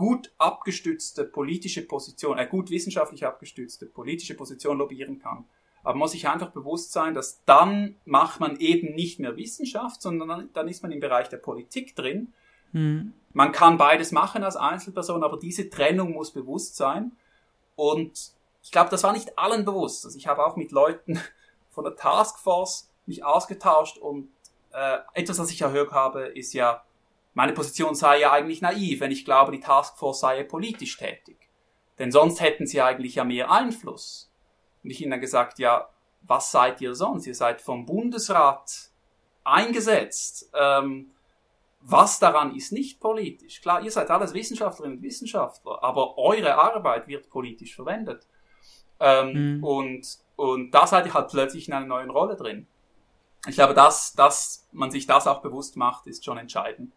gut abgestützte politische Position, äh, gut wissenschaftlich abgestützte politische Position lobbyieren kann. Aber man muss sich einfach bewusst sein, dass dann macht man eben nicht mehr Wissenschaft, sondern dann ist man im Bereich der Politik drin. Mhm. Man kann beides machen als Einzelperson, aber diese Trennung muss bewusst sein. Und ich glaube, das war nicht allen bewusst. Also ich habe auch mit Leuten von der Taskforce mich ausgetauscht und äh, etwas, was ich erhört habe, ist ja, meine Position sei ja eigentlich naiv, wenn ich glaube, die Taskforce sei politisch tätig. Denn sonst hätten sie eigentlich ja mehr Einfluss. Und ich ihnen dann gesagt, ja, was seid ihr sonst? Ihr seid vom Bundesrat eingesetzt. Ähm, was daran ist nicht politisch. Klar, ihr seid alles Wissenschaftlerinnen und Wissenschaftler, aber eure Arbeit wird politisch verwendet. Ähm, mhm. und, und da seid ihr halt plötzlich in einer neuen Rolle drin. Ich glaube, dass, dass man sich das auch bewusst macht, ist schon entscheidend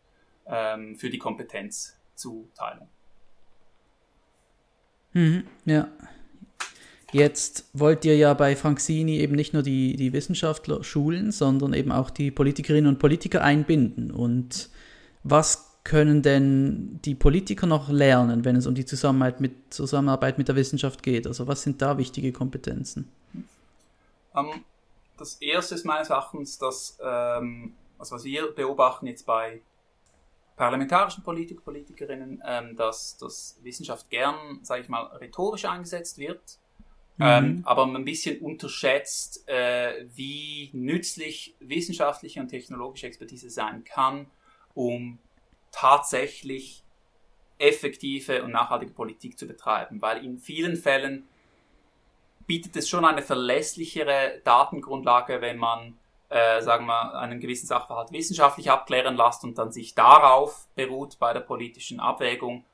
ähm, für die Kompetenzzuteilung. Mhm, ja. Jetzt wollt ihr ja bei Franksini eben nicht nur die, die Wissenschaftler schulen, sondern eben auch die Politikerinnen und Politiker einbinden. Und was können denn die Politiker noch lernen, wenn es um die Zusammenarbeit mit, Zusammenarbeit mit der Wissenschaft geht? Also was sind da wichtige Kompetenzen? Ähm, das erste ist meines Erachtens, dass, ähm, also was wir beobachten jetzt bei parlamentarischen Politiker, Politikerinnen, ähm, dass, dass Wissenschaft gern, sage ich mal, rhetorisch eingesetzt wird, mhm. ähm, aber man ein bisschen unterschätzt, äh, wie nützlich wissenschaftliche und technologische Expertise sein kann, um tatsächlich effektive und nachhaltige Politik zu betreiben, weil in vielen Fällen bietet es schon eine verlässlichere Datengrundlage, wenn man äh, sagen wir, einen gewissen Sachverhalt wissenschaftlich abklären lässt und dann sich darauf beruht bei der politischen Abwägung,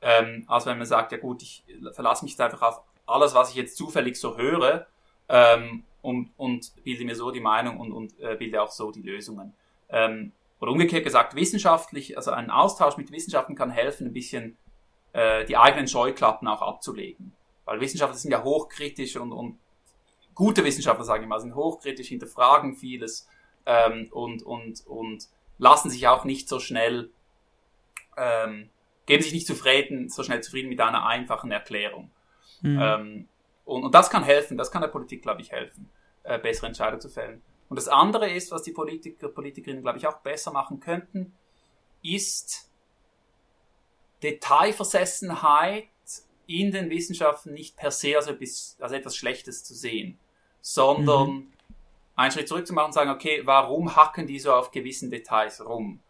ähm, als wenn man sagt, ja gut, ich verlasse mich jetzt einfach auf alles, was ich jetzt zufällig so höre ähm, und, und bilde mir so die Meinung und, und äh, bilde auch so die Lösungen. Ähm, oder umgekehrt gesagt, wissenschaftlich, also ein Austausch mit Wissenschaften kann helfen, ein bisschen äh, die eigenen Scheuklappen auch abzulegen. Weil Wissenschaftler sind ja hochkritisch und, und gute Wissenschaftler, sage ich mal, sind hochkritisch, hinterfragen vieles ähm, und, und, und lassen sich auch nicht so schnell, ähm, geben sich nicht zufrieden, so schnell zufrieden mit einer einfachen Erklärung. Mhm. Ähm, und, und das kann helfen, das kann der Politik, glaube ich, helfen, äh, bessere Entscheidungen zu fällen. Und das andere ist, was die Politiker, Politikerinnen, glaube ich, auch besser machen könnten, ist Detailversessenheit in den Wissenschaften nicht per se als etwas, als etwas Schlechtes zu sehen, sondern mhm. einen Schritt zurück zu machen und sagen, okay, warum hacken die so auf gewissen Details rum?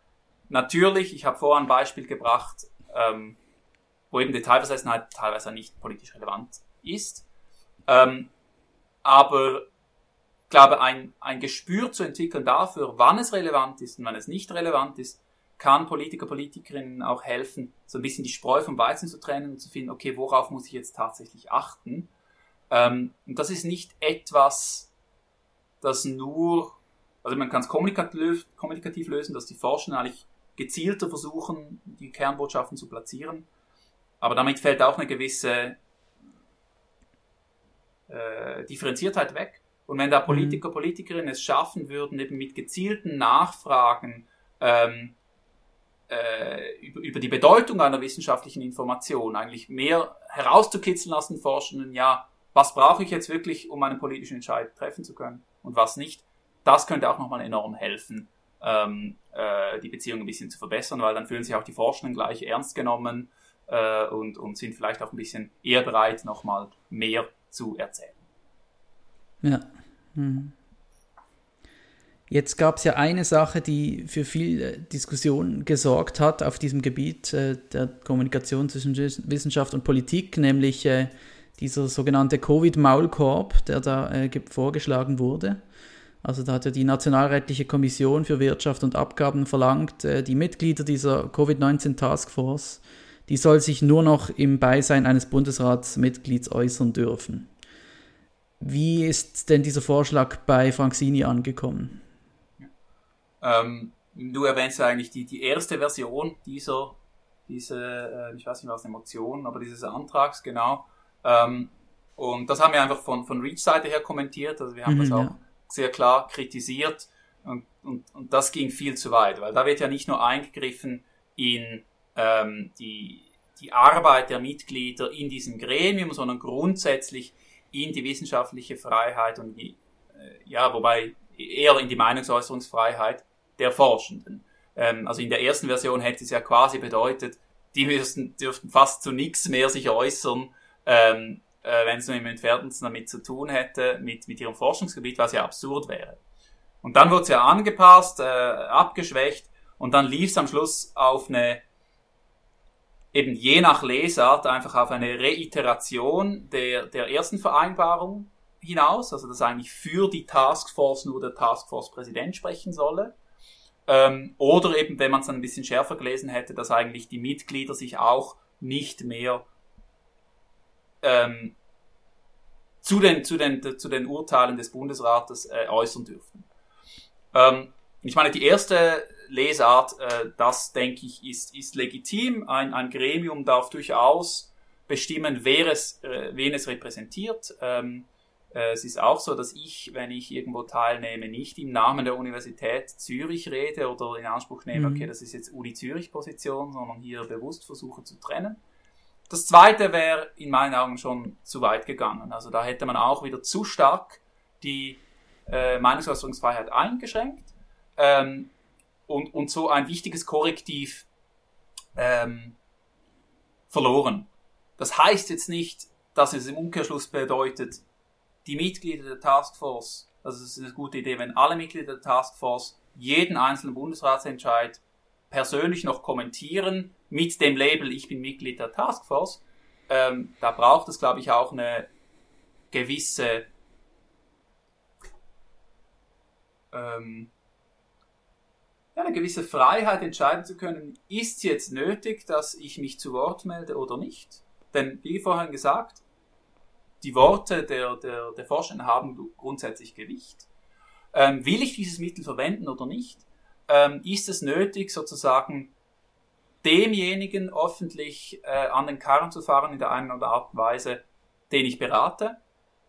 Natürlich, ich habe vorher ein Beispiel gebracht, ähm, wo eben Detailversessenheit teilweise nicht politisch relevant ist, ähm, aber ich glaube, ein, ein Gespür zu entwickeln dafür, wann es relevant ist und wann es nicht relevant ist, kann Politiker, Politikerinnen auch helfen, so ein bisschen die Spreu vom Weizen zu trennen und zu finden, okay, worauf muss ich jetzt tatsächlich achten? Ähm, und das ist nicht etwas, das nur, also man kann es kommunikativ, kommunikativ lösen, dass die Forschenden eigentlich gezielter versuchen, die Kernbotschaften zu platzieren. Aber damit fällt auch eine gewisse äh, Differenziertheit weg. Und wenn da Politiker, mhm. Politikerinnen es schaffen würden, eben mit gezielten Nachfragen ähm, äh, über, über die Bedeutung einer wissenschaftlichen Information eigentlich mehr herauszukitzeln lassen, Forschenden, ja, was brauche ich jetzt wirklich, um einen politischen Entscheid treffen zu können und was nicht, das könnte auch nochmal enorm helfen, ähm, äh, die Beziehung ein bisschen zu verbessern, weil dann fühlen sich auch die Forschenden gleich ernst genommen äh, und, und sind vielleicht auch ein bisschen eher bereit, nochmal mehr zu erzählen. Ja. Mhm. Jetzt gab es ja eine Sache, die für viel äh, Diskussion gesorgt hat auf diesem Gebiet äh, der Kommunikation zwischen Wissenschaft und Politik, nämlich äh, dieser sogenannte Covid-Maulkorb, der da äh, vorgeschlagen wurde. Also da hat ja die Nationalrätliche Kommission für Wirtschaft und Abgaben verlangt, äh, die Mitglieder dieser Covid-19 Taskforce, die soll sich nur noch im Beisein eines Bundesratsmitglieds äußern dürfen. Wie ist denn dieser Vorschlag bei Franzini angekommen? Ähm, du erwähnst eigentlich die, die erste Version dieser, diese, äh, ich weiß nicht was, eine Motion, aber dieses Antrags, genau. Ähm, und das haben wir einfach von, von Reach-Seite her kommentiert, also wir haben mhm, das auch ja. sehr klar kritisiert und, und, und das ging viel zu weit, weil da wird ja nicht nur eingegriffen in ähm, die, die Arbeit der Mitglieder in diesem Gremium, sondern grundsätzlich in die wissenschaftliche Freiheit und die, äh, ja, wobei eher in die Meinungsäußerungsfreiheit der Forschenden. Ähm, also in der ersten Version hätte es ja quasi bedeutet, die müssten, dürften fast zu nichts mehr sich äußern, ähm, äh, wenn es nur im Entferntesten damit zu tun hätte, mit, mit ihrem Forschungsgebiet, was ja absurd wäre. Und dann wurde es ja angepasst, äh, abgeschwächt und dann lief es am Schluss auf eine, eben je nach Lesart, einfach auf eine Reiteration der, der ersten Vereinbarung hinaus, also dass eigentlich für die Taskforce nur der Taskforce-Präsident sprechen solle. Ähm, oder eben, wenn man es dann ein bisschen schärfer gelesen hätte, dass eigentlich die Mitglieder sich auch nicht mehr ähm, zu, den, zu, den, zu den Urteilen des Bundesrates äh, äußern dürfen. Ähm, ich meine, die erste Lesart, äh, das denke ich, ist, ist legitim. Ein, ein Gremium darf durchaus bestimmen, wer es, äh, wen es repräsentiert. Ähm, äh, es ist auch so, dass ich, wenn ich irgendwo teilnehme, nicht im Namen der Universität Zürich rede oder in Anspruch nehme, mhm. okay, das ist jetzt Uni Zürich Position, sondern hier bewusst versuche zu trennen. Das zweite wäre in meinen Augen schon zu weit gegangen. Also da hätte man auch wieder zu stark die äh, Meinungsäußerungsfreiheit eingeschränkt ähm, und, und so ein wichtiges Korrektiv ähm, verloren. Das heißt jetzt nicht, dass es im Umkehrschluss bedeutet, die Mitglieder der Taskforce, also es ist eine gute Idee, wenn alle Mitglieder der Taskforce jeden einzelnen Bundesratsentscheid persönlich noch kommentieren mit dem Label Ich bin Mitglied der Taskforce. Ähm, da braucht es, glaube ich, auch eine gewisse ähm, ja, eine gewisse Freiheit entscheiden zu können, ist jetzt nötig, dass ich mich zu Wort melde oder nicht? Denn wie vorhin gesagt, die Worte der, der, der Forschenden haben grundsätzlich Gewicht. Ähm, will ich dieses Mittel verwenden oder nicht? Ähm, ist es nötig, sozusagen demjenigen öffentlich äh, an den Karren zu fahren in der einen oder und Weise, den ich berate?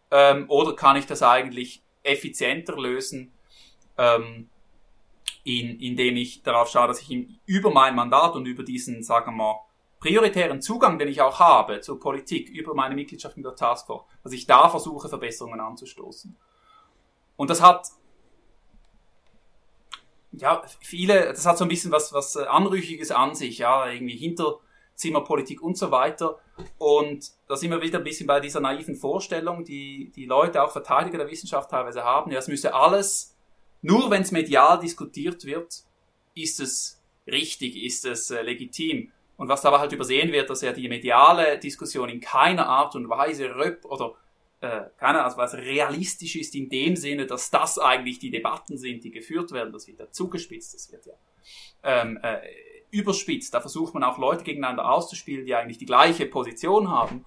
Ähm, oder kann ich das eigentlich effizienter lösen, ähm, in, indem ich darauf schaue, dass ich ihm über mein Mandat und über diesen, sagen wir mal, prioritären Zugang, den ich auch habe zur Politik über meine Mitgliedschaft in der Taskforce, dass ich da versuche, Verbesserungen anzustoßen. Und das hat ja viele, das hat so ein bisschen was was äh, anrüchiges an sich, ja, irgendwie Hinterzimmerpolitik und so weiter. Und da sind wir wieder ein bisschen bei dieser naiven Vorstellung, die die Leute, auch Verteidiger der Wissenschaft teilweise haben. Ja, es müsse alles, nur wenn es medial diskutiert wird, ist es richtig, ist es äh, legitim. Und was dabei halt übersehen wird, dass ja die mediale Diskussion in keiner Art und Weise röp oder äh, keiner also was realistisch ist in dem Sinne, dass das eigentlich die Debatten sind, die geführt werden. Das wird ja zugespitzt, das wird ja ähm, äh, überspitzt. Da versucht man auch Leute gegeneinander auszuspielen, die eigentlich die gleiche Position haben,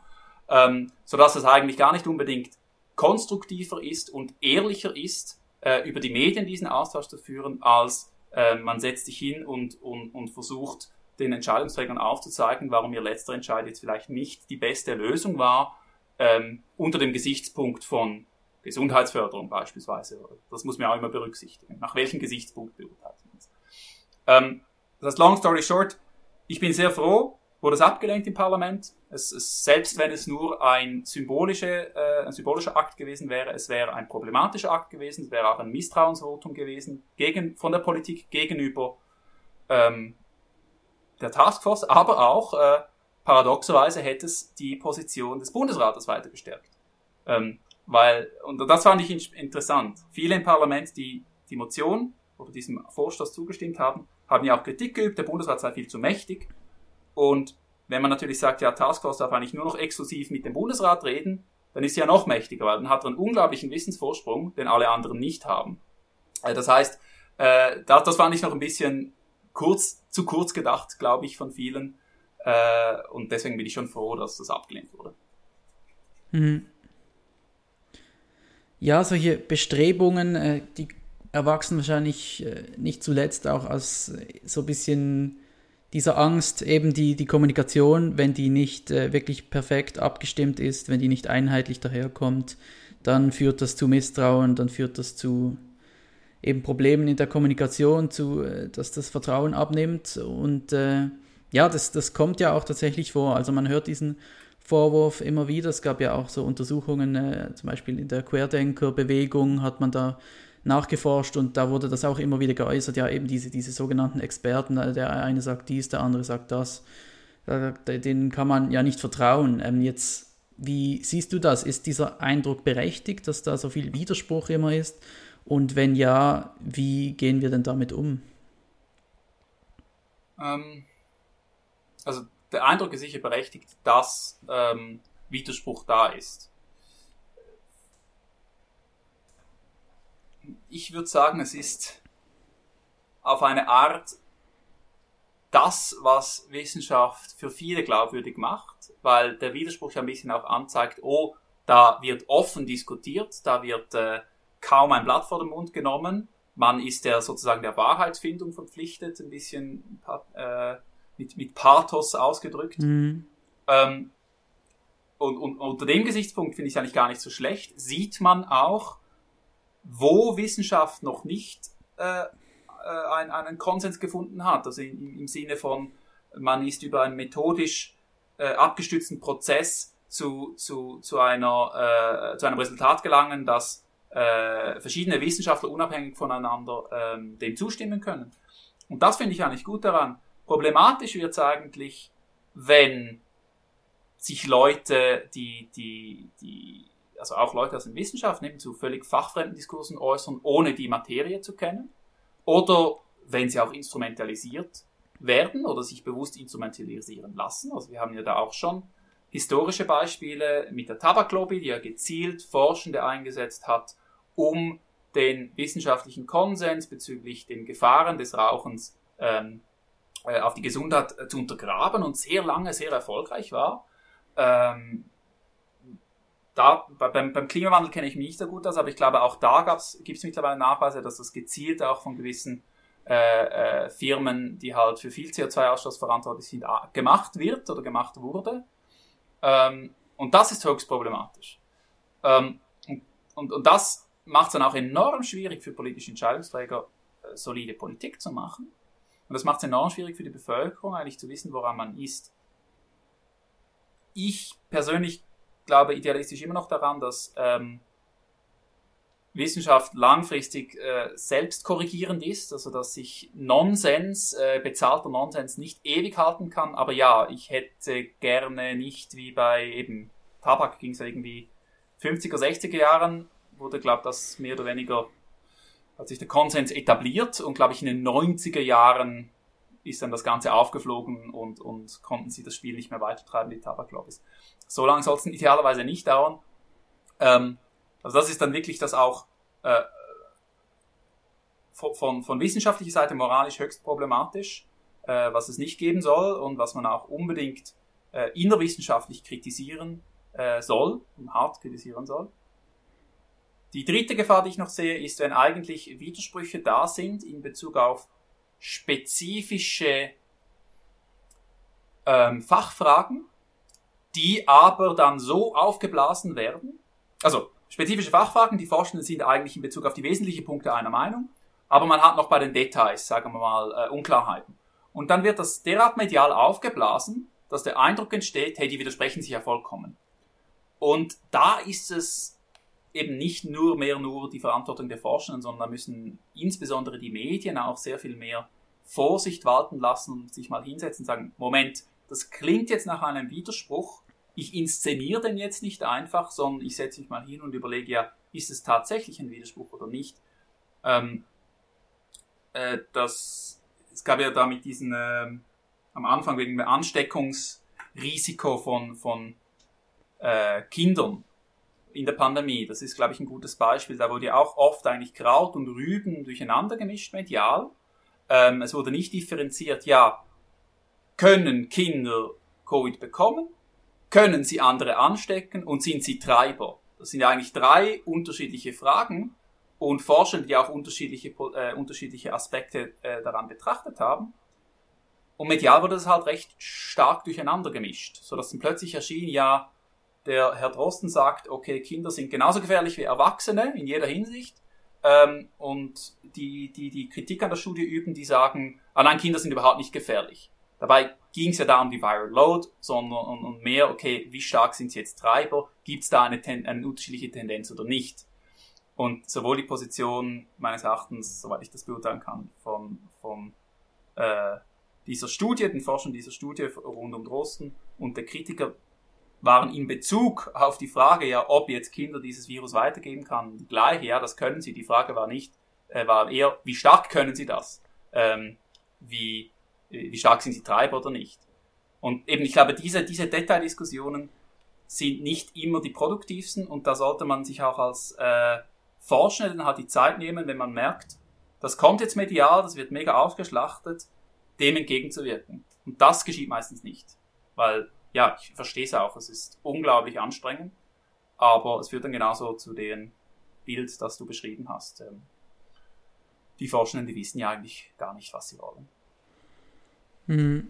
ähm, so dass es eigentlich gar nicht unbedingt konstruktiver ist und ehrlicher ist, äh, über die Medien diesen Austausch zu führen, als äh, man setzt sich hin und, und, und versucht, den Entscheidungsträgern aufzuzeigen, warum ihr letzter Entscheid jetzt vielleicht nicht die beste Lösung war, ähm, unter dem Gesichtspunkt von Gesundheitsförderung beispielsweise. Das muss man auch immer berücksichtigen. Nach welchem Gesichtspunkt beurteilt man es? Ähm, das heißt, long story short, ich bin sehr froh, wurde es abgelehnt im Parlament. Es, es, selbst wenn es nur ein, symbolische, äh, ein symbolischer Akt gewesen wäre, es wäre ein problematischer Akt gewesen, es wäre auch ein Misstrauensvotum gewesen gegen, von der Politik gegenüber ähm, der Taskforce, aber auch äh, paradoxerweise hätte es die Position des Bundesrates weiter gestärkt. Ähm, weil, und das fand ich interessant, viele im Parlament, die die Motion oder diesem Vorstoß zugestimmt haben, haben ja auch Kritik geübt, der Bundesrat sei viel zu mächtig. Und wenn man natürlich sagt, ja, Taskforce darf eigentlich nur noch exklusiv mit dem Bundesrat reden, dann ist sie ja noch mächtiger, weil dann hat er einen unglaublichen Wissensvorsprung, den alle anderen nicht haben. Äh, das heißt, äh, das, das fand ich noch ein bisschen kurz, zu kurz gedacht, glaube ich, von vielen. Äh, und deswegen bin ich schon froh, dass das abgelehnt wurde. Mhm. Ja, solche Bestrebungen, äh, die erwachsen wahrscheinlich äh, nicht zuletzt auch aus so ein bisschen dieser Angst, eben die, die Kommunikation, wenn die nicht äh, wirklich perfekt abgestimmt ist, wenn die nicht einheitlich daherkommt, dann führt das zu Misstrauen, dann führt das zu eben Problemen in der Kommunikation, zu, äh, dass das Vertrauen abnimmt. Und äh, ja, das, das kommt ja auch tatsächlich vor. Also man hört diesen Vorwurf immer wieder. Es gab ja auch so Untersuchungen, äh, zum Beispiel in der Querdenker-Bewegung hat man da nachgeforscht und da wurde das auch immer wieder geäußert, ja eben diese, diese sogenannten Experten, äh, der eine sagt dies, der andere sagt das, denen kann man ja nicht vertrauen. Ähm, jetzt, wie siehst du das? Ist dieser Eindruck berechtigt, dass da so viel Widerspruch immer ist? Und wenn ja, wie gehen wir denn damit um? Ähm, also der Eindruck ist sicher berechtigt, dass ähm, Widerspruch da ist. ich würde sagen, es ist auf eine Art das, was Wissenschaft für viele glaubwürdig macht, weil der Widerspruch ja ein bisschen auch anzeigt, oh, da wird offen diskutiert, da wird äh, kaum ein Blatt vor den Mund genommen, man ist der sozusagen der Wahrheitsfindung verpflichtet, ein bisschen äh, mit, mit Pathos ausgedrückt. Mhm. Ähm, und, und unter dem Gesichtspunkt finde ich es eigentlich gar nicht so schlecht, sieht man auch, wo Wissenschaft noch nicht äh, äh, einen, einen Konsens gefunden hat. Also im, im Sinne von, man ist über einen methodisch äh, abgestützten Prozess zu, zu, zu, einer, äh, zu einem Resultat gelangen, dass äh, verschiedene Wissenschaftler unabhängig voneinander ähm, dem zustimmen können. Und das finde ich eigentlich gut daran. Problematisch wird es eigentlich, wenn sich Leute, die, die, die also auch Leute aus den Wissenschaften eben zu völlig fachfremden Diskursen äußern, ohne die Materie zu kennen. Oder wenn sie auch instrumentalisiert werden oder sich bewusst instrumentalisieren lassen. Also wir haben ja da auch schon historische Beispiele mit der Tabaklobby, die ja gezielt Forschende eingesetzt hat, um den wissenschaftlichen Konsens bezüglich den Gefahren des Rauchens ähm, äh, auf die Gesundheit äh, zu untergraben und sehr lange sehr erfolgreich war. Ähm, da, beim, beim Klimawandel kenne ich mich nicht so gut aus, aber ich glaube, auch da gibt es mittlerweile Nachweise, dass das gezielt auch von gewissen äh, äh, Firmen, die halt für viel CO2-Ausstoß verantwortlich sind, gemacht wird oder gemacht wurde. Ähm, und das ist höchst problematisch. Ähm, und, und, und das macht es dann auch enorm schwierig für politische Entscheidungsträger, äh, solide Politik zu machen. Und das macht es enorm schwierig für die Bevölkerung, eigentlich zu wissen, woran man ist. Ich persönlich glaube idealistisch immer noch daran, dass ähm, Wissenschaft langfristig äh, selbst ist, also dass sich Nonsens, äh, bezahlter Nonsens nicht ewig halten kann. Aber ja, ich hätte gerne nicht wie bei eben Tabak ging es ja irgendwie 50er, 60er Jahren, wurde, glaube ich, das mehr oder weniger, hat sich der Konsens etabliert und, glaube ich, in den 90er Jahren ist dann das Ganze aufgeflogen und, und konnten sie das Spiel nicht mehr weitertreiben, die Tabaklobbys. So lange soll es idealerweise nicht dauern. Ähm, also das ist dann wirklich das auch äh, von, von wissenschaftlicher Seite moralisch höchst problematisch, äh, was es nicht geben soll und was man auch unbedingt äh, innerwissenschaftlich kritisieren äh, soll und hart kritisieren soll. Die dritte Gefahr, die ich noch sehe, ist, wenn eigentlich Widersprüche da sind in Bezug auf spezifische ähm, Fachfragen, die aber dann so aufgeblasen werden. Also spezifische Fachfragen, die Forschenden sind eigentlich in Bezug auf die wesentlichen Punkte einer Meinung, aber man hat noch bei den Details, sagen wir mal, äh, Unklarheiten. Und dann wird das derart medial aufgeblasen, dass der Eindruck entsteht, hey, die widersprechen sich ja vollkommen. Und da ist es eben nicht nur mehr nur die Verantwortung der Forschenden, sondern da müssen insbesondere die Medien auch sehr viel mehr Vorsicht walten lassen und sich mal hinsetzen und sagen, Moment, das klingt jetzt nach einem Widerspruch, ich inszeniere den jetzt nicht einfach, sondern ich setze mich mal hin und überlege ja, ist es tatsächlich ein Widerspruch oder nicht? Ähm, äh, dass es gab ja da mit diesen äh, am Anfang wegen dem Ansteckungsrisiko von, von äh, Kindern in der Pandemie. Das ist, glaube ich, ein gutes Beispiel. Da wurde auch oft eigentlich Kraut und Rüben durcheinander gemischt medial. Ähm, es wurde nicht differenziert, ja, können Kinder Covid bekommen? Können sie andere anstecken und sind sie Treiber? Das sind ja eigentlich drei unterschiedliche Fragen und Forscher, die auch unterschiedliche, äh, unterschiedliche Aspekte äh, daran betrachtet haben. Und medial wurde das halt recht stark durcheinander gemischt, sodass dann plötzlich erschien, ja, der Herr Drosten sagt, okay, Kinder sind genauso gefährlich wie Erwachsene in jeder Hinsicht. Ähm, und die, die, die Kritik an der Studie üben, die sagen, ah nein, Kinder sind überhaupt nicht gefährlich. Dabei ging es ja da um die Viral Load, sondern um, um mehr, okay, wie stark sind jetzt Treiber? Gibt es da eine, eine unterschiedliche Tendenz oder nicht? Und sowohl die Position meines Erachtens, soweit ich das beurteilen kann, von, von äh, dieser Studie, den Forschern dieser Studie rund um Drosten und der Kritiker waren in Bezug auf die Frage, ja, ob jetzt Kinder dieses Virus weitergeben kann, die gleiche, ja, das können sie. Die Frage war nicht, äh, war eher, wie stark können sie das? Ähm, wie, wie stark sind sie Treiber oder nicht? Und eben, ich glaube, diese, diese Detaildiskussionen sind nicht immer die produktivsten und da sollte man sich auch als äh, Forscher dann halt die Zeit nehmen, wenn man merkt, das kommt jetzt medial, das wird mega ausgeschlachtet, dem entgegenzuwirken. Und das geschieht meistens nicht. Weil, ja, ich verstehe es auch, es ist unglaublich anstrengend, aber es führt dann genauso zu dem Bild, das du beschrieben hast. Ähm, die Forschenden, die wissen ja eigentlich gar nicht, was sie wollen. Hm.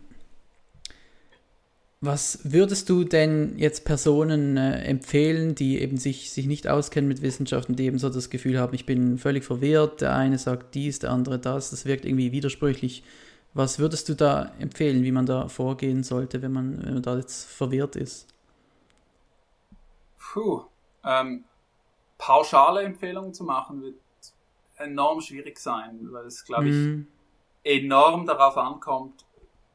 Was würdest du denn jetzt Personen äh, empfehlen, die eben sich, sich nicht auskennen mit Wissenschaften, die eben so das Gefühl haben, ich bin völlig verwirrt, der eine sagt dies, der andere das, das wirkt irgendwie widersprüchlich. Was würdest du da empfehlen, wie man da vorgehen sollte, wenn man, wenn man da jetzt verwirrt ist? Puh, ähm, pauschale Empfehlungen zu machen wird enorm schwierig sein, weil es, glaube ich, mm. enorm darauf ankommt,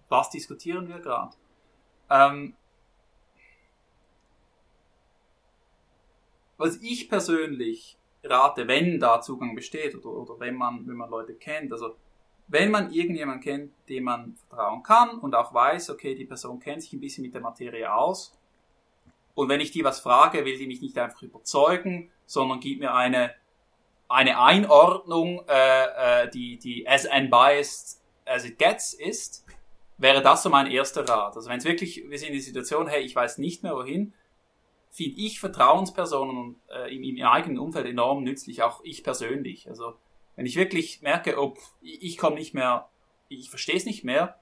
was diskutieren wir gerade. Ähm, was ich persönlich rate, wenn da Zugang besteht oder, oder wenn man, wenn man Leute kennt, also wenn man irgendjemanden kennt, dem man vertrauen kann und auch weiß, okay, die Person kennt sich ein bisschen mit der Materie aus und wenn ich die was frage, will die mich nicht einfach überzeugen, sondern gibt mir eine, eine Einordnung, äh, äh, die, die as unbiased as it gets ist, wäre das so mein erster Rat. Also wenn es wirklich, wir sind in die Situation, hey, ich weiß nicht mehr wohin, finde ich Vertrauenspersonen äh, im, im eigenen Umfeld enorm nützlich, auch ich persönlich. Also wenn ich wirklich merke, ob ich, komme nicht mehr, ich verstehe es nicht mehr,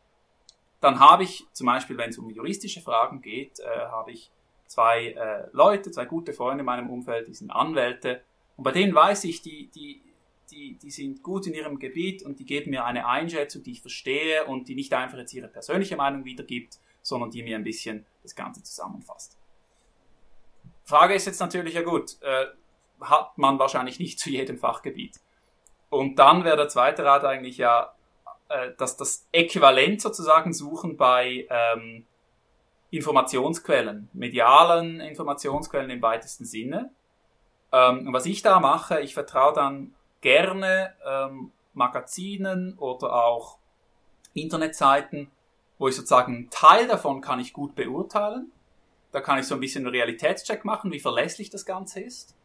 dann habe ich zum Beispiel, wenn es um juristische Fragen geht, äh, habe ich zwei äh, Leute, zwei gute Freunde in meinem Umfeld, die sind Anwälte und bei denen weiß ich, die, die die, die sind gut in ihrem Gebiet und die geben mir eine Einschätzung, die ich verstehe und die nicht einfach jetzt ihre persönliche Meinung wiedergibt, sondern die mir ein bisschen das Ganze zusammenfasst. Frage ist jetzt natürlich, ja gut, äh, hat man wahrscheinlich nicht zu jedem Fachgebiet. Und dann wäre der zweite Rat eigentlich ja, äh, dass das Äquivalent sozusagen suchen bei ähm, Informationsquellen, medialen Informationsquellen im weitesten Sinne. Ähm, und was ich da mache, ich vertraue dann gerne ähm, Magazinen oder auch Internetseiten, wo ich sozusagen einen Teil davon kann ich gut beurteilen. Da kann ich so ein bisschen einen Realitätscheck machen, wie verlässlich das Ganze ist.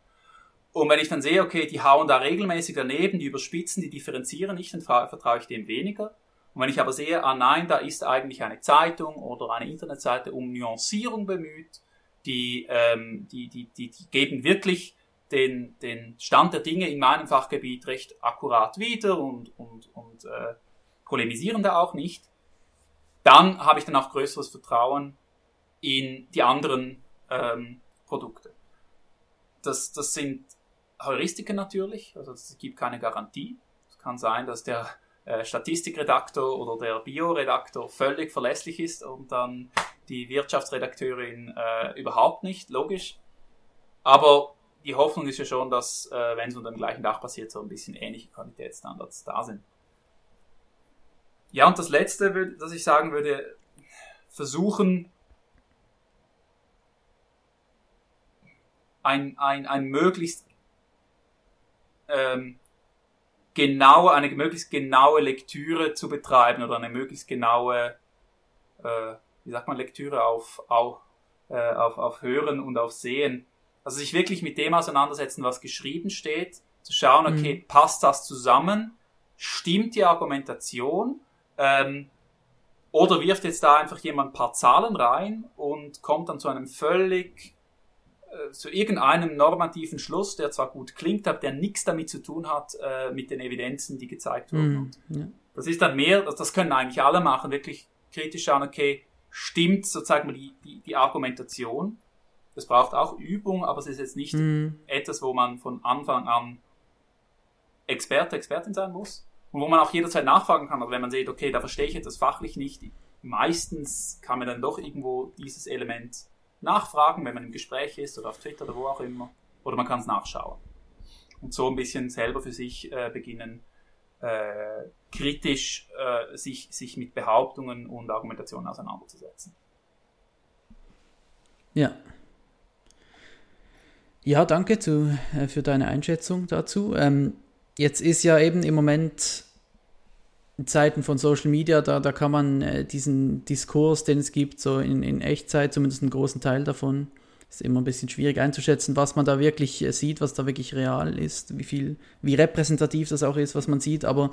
Und wenn ich dann sehe, okay, die hauen da regelmäßig daneben, die überspitzen, die differenzieren nicht, dann vertraue ich dem weniger. Und wenn ich aber sehe, ah nein, da ist eigentlich eine Zeitung oder eine Internetseite um Nuancierung bemüht, die, ähm, die, die, die, die geben wirklich den, den Stand der Dinge in meinem Fachgebiet recht akkurat wieder und, und, und äh, polemisieren da auch nicht, dann habe ich dann auch größeres Vertrauen in die anderen ähm, Produkte. Das, das sind Heuristiken natürlich, also es gibt keine Garantie. Es kann sein, dass der äh, Statistikredaktor oder der Bioredaktor völlig verlässlich ist und dann die Wirtschaftsredakteurin äh, überhaupt nicht, logisch. Aber die Hoffnung ist ja schon, dass, äh, wenn es unter dem gleichen Dach passiert, so ein bisschen ähnliche Qualitätsstandards da sind. Ja, und das Letzte, das ich sagen würde, versuchen, ein, ein, ein möglichst ähm, genaue, eine möglichst genaue Lektüre zu betreiben oder eine möglichst genaue, äh, wie sagt man, Lektüre auf, auf, äh, auf, auf Hören und auf Sehen. Also sich wirklich mit dem auseinandersetzen, was geschrieben steht, zu schauen, okay, mhm. passt das zusammen? Stimmt die Argumentation? Ähm, oder wirft jetzt da einfach jemand ein paar Zahlen rein und kommt dann zu einem völlig, zu irgendeinem normativen Schluss, der zwar gut klingt, aber der nichts damit zu tun hat äh, mit den Evidenzen, die gezeigt wurden. Mm, ja. Das ist dann mehr, das, das können eigentlich alle machen, wirklich kritisch schauen, okay, stimmt sozusagen die, die, die Argumentation. Das braucht auch Übung, aber es ist jetzt nicht mm. etwas, wo man von Anfang an Experte, Expertin sein muss. Und wo man auch jederzeit nachfragen kann, also wenn man sieht, okay, da verstehe ich etwas fachlich nicht, meistens kann man dann doch irgendwo dieses Element nachfragen, wenn man im Gespräch ist oder auf Twitter oder wo auch immer. Oder man kann es nachschauen. Und so ein bisschen selber für sich äh, beginnen, äh, kritisch äh, sich, sich mit Behauptungen und Argumentationen auseinanderzusetzen. Ja. Ja, danke zu, äh, für deine Einschätzung dazu. Ähm, jetzt ist ja eben im Moment Zeiten von Social Media, da, da kann man äh, diesen Diskurs, den es gibt, so in, in Echtzeit, zumindest einen großen Teil davon, ist immer ein bisschen schwierig einzuschätzen, was man da wirklich äh, sieht, was da wirklich real ist, wie viel, wie repräsentativ das auch ist, was man sieht. Aber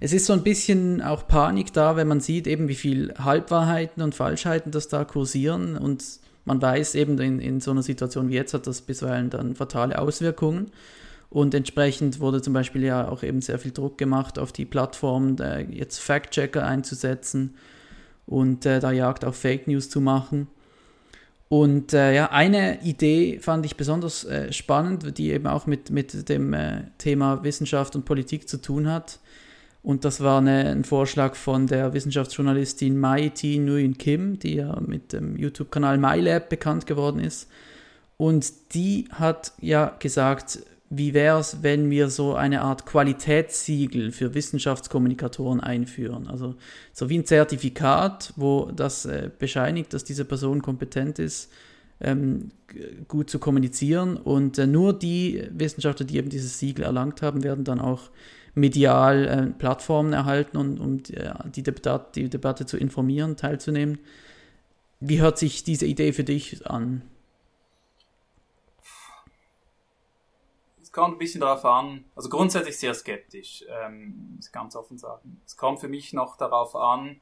es ist so ein bisschen auch Panik da, wenn man sieht, eben wie viel Halbwahrheiten und Falschheiten das da kursieren und man weiß eben in, in so einer Situation wie jetzt hat das bisweilen dann fatale Auswirkungen. Und entsprechend wurde zum Beispiel ja auch eben sehr viel Druck gemacht auf die Plattform, jetzt Fact-Checker einzusetzen und äh, da Jagd auf Fake News zu machen. Und äh, ja, eine Idee fand ich besonders äh, spannend, die eben auch mit, mit dem äh, Thema Wissenschaft und Politik zu tun hat. Und das war eine, ein Vorschlag von der Wissenschaftsjournalistin Mai T. Nguyen Kim, die ja mit dem YouTube-Kanal MyLab bekannt geworden ist. Und die hat ja gesagt, wie wäre es, wenn wir so eine Art Qualitätssiegel für Wissenschaftskommunikatoren einführen? Also so wie ein Zertifikat, wo das äh, bescheinigt, dass diese Person kompetent ist, ähm, gut zu kommunizieren. Und äh, nur die Wissenschaftler, die eben dieses Siegel erlangt haben, werden dann auch medial äh, Plattformen erhalten, und, um die, Debatte, die Debatte zu informieren, teilzunehmen. Wie hört sich diese Idee für dich an? Kommt ein bisschen darauf an, also grundsätzlich sehr skeptisch, ähm, muss ich ganz offen sagen. Es kommt für mich noch darauf an,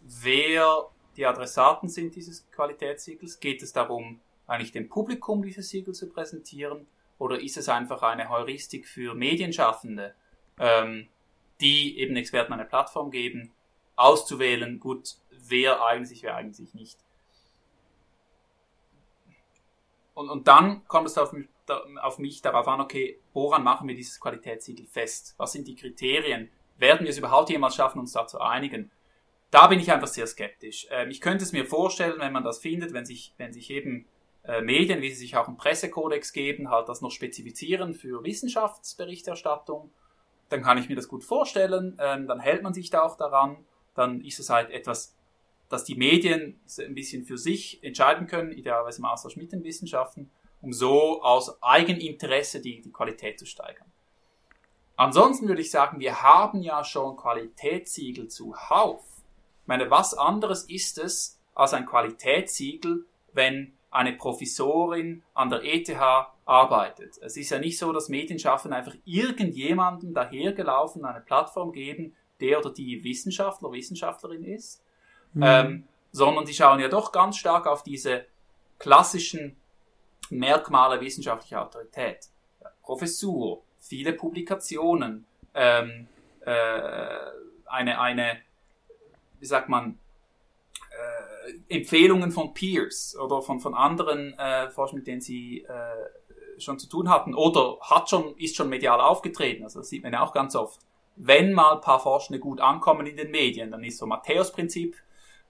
wer die Adressaten sind dieses Qualitätssiegels. Geht es darum, eigentlich dem Publikum dieses Siegel zu präsentieren oder ist es einfach eine Heuristik für Medienschaffende, ähm, die eben Experten eine Plattform geben, auszuwählen, gut, wer eigentlich, wer eigentlich nicht. Und, und dann kommt es auf mich auf mich darauf an, okay, woran machen wir dieses Qualitätssiegel fest? Was sind die Kriterien? Werden wir es überhaupt jemals schaffen, uns da zu einigen? Da bin ich einfach sehr skeptisch. Ähm, ich könnte es mir vorstellen, wenn man das findet, wenn sich, wenn sich eben äh, Medien, wie sie sich auch einen Pressekodex geben, halt das noch spezifizieren für Wissenschaftsberichterstattung, dann kann ich mir das gut vorstellen, ähm, dann hält man sich da auch daran, dann ist es halt etwas, dass die Medien ein bisschen für sich entscheiden können, idealerweise im Austausch mit den Wissenschaften um so aus Eigeninteresse die, die Qualität zu steigern. Ansonsten würde ich sagen, wir haben ja schon Qualitätssiegel zuhauf. Ich meine, was anderes ist es als ein Qualitätssiegel, wenn eine Professorin an der ETH arbeitet. Es ist ja nicht so, dass Medienschaffende einfach irgendjemandem dahergelaufen eine Plattform geben, der oder die Wissenschaftler, Wissenschaftlerin ist, mhm. ähm, sondern die schauen ja doch ganz stark auf diese klassischen Merkmale wissenschaftlicher Autorität. Professur, viele Publikationen, ähm, äh, eine, eine, wie sagt man, äh, Empfehlungen von Peers oder von, von anderen äh, Forschern, mit denen sie äh, schon zu tun hatten oder hat schon, ist schon medial aufgetreten. Also das sieht man ja auch ganz oft. Wenn mal ein paar Forschende gut ankommen in den Medien, dann ist so Matthäus-Prinzip,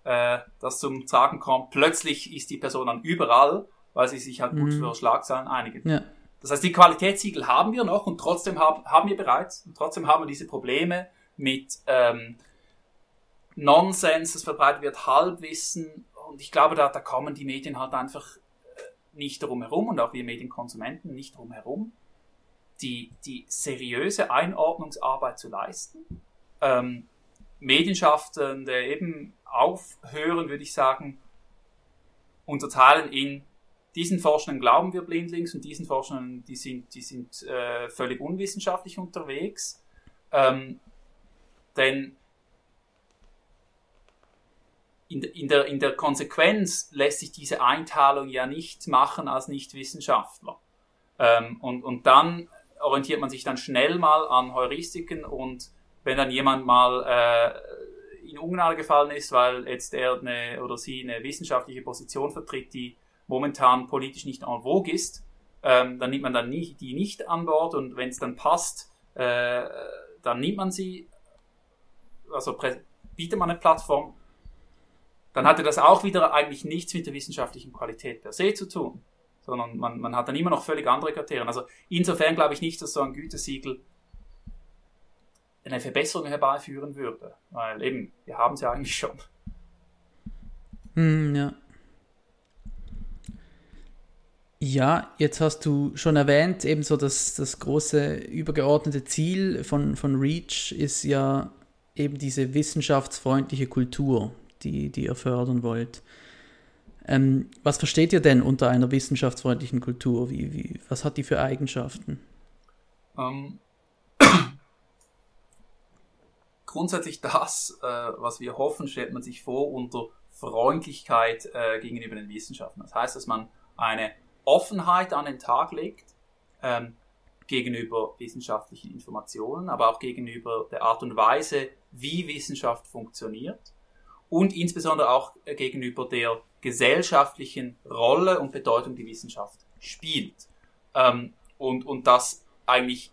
äh, das zum Tragen kommt. Plötzlich ist die Person dann überall weil sie sich halt gut mhm. für Schlagzeilen einigen. Ja. Das heißt, die Qualitätssiegel haben wir noch und trotzdem haben, haben wir bereits, und trotzdem haben wir diese Probleme mit ähm, Nonsens, das verbreitet wird, Halbwissen und ich glaube, da, da kommen die Medien halt einfach äh, nicht drum herum und auch wir Medienkonsumenten nicht drum herum, die, die seriöse Einordnungsarbeit zu leisten. Ähm, Medienschaffende eben aufhören, würde ich sagen, unterteilen in diesen Forschenden glauben wir blindlings und diesen Forschenden, die sind, die sind äh, völlig unwissenschaftlich unterwegs. Ähm, denn in, in, der, in der Konsequenz lässt sich diese Einteilung ja nicht machen als Nichtwissenschaftler. Ähm, und, und dann orientiert man sich dann schnell mal an Heuristiken und wenn dann jemand mal äh, in Ungnade gefallen ist, weil jetzt er eine, oder sie eine wissenschaftliche Position vertritt, die momentan politisch nicht en vogue ist, ähm, dann nimmt man dann nie, die nicht an Bord und wenn es dann passt, äh, dann nimmt man sie, also bietet man eine Plattform, dann hatte das auch wieder eigentlich nichts mit der wissenschaftlichen Qualität per se zu tun, sondern man, man hat dann immer noch völlig andere Kriterien. Also insofern glaube ich nicht, dass so ein Gütesiegel eine Verbesserung herbeiführen würde, weil eben, wir haben es ja eigentlich schon. Hm, ja. Ja, jetzt hast du schon erwähnt, ebenso das, das große übergeordnete Ziel von, von REACH ist ja eben diese wissenschaftsfreundliche Kultur, die, die ihr fördern wollt. Ähm, was versteht ihr denn unter einer wissenschaftsfreundlichen Kultur? Wie, wie, was hat die für Eigenschaften? Um, grundsätzlich das, äh, was wir hoffen, stellt man sich vor unter Freundlichkeit äh, gegenüber den Wissenschaften. Das heißt, dass man eine Offenheit an den Tag legt ähm, gegenüber wissenschaftlichen Informationen, aber auch gegenüber der Art und Weise, wie Wissenschaft funktioniert und insbesondere auch gegenüber der gesellschaftlichen Rolle und Bedeutung, die Wissenschaft spielt. Ähm, und, und dass eigentlich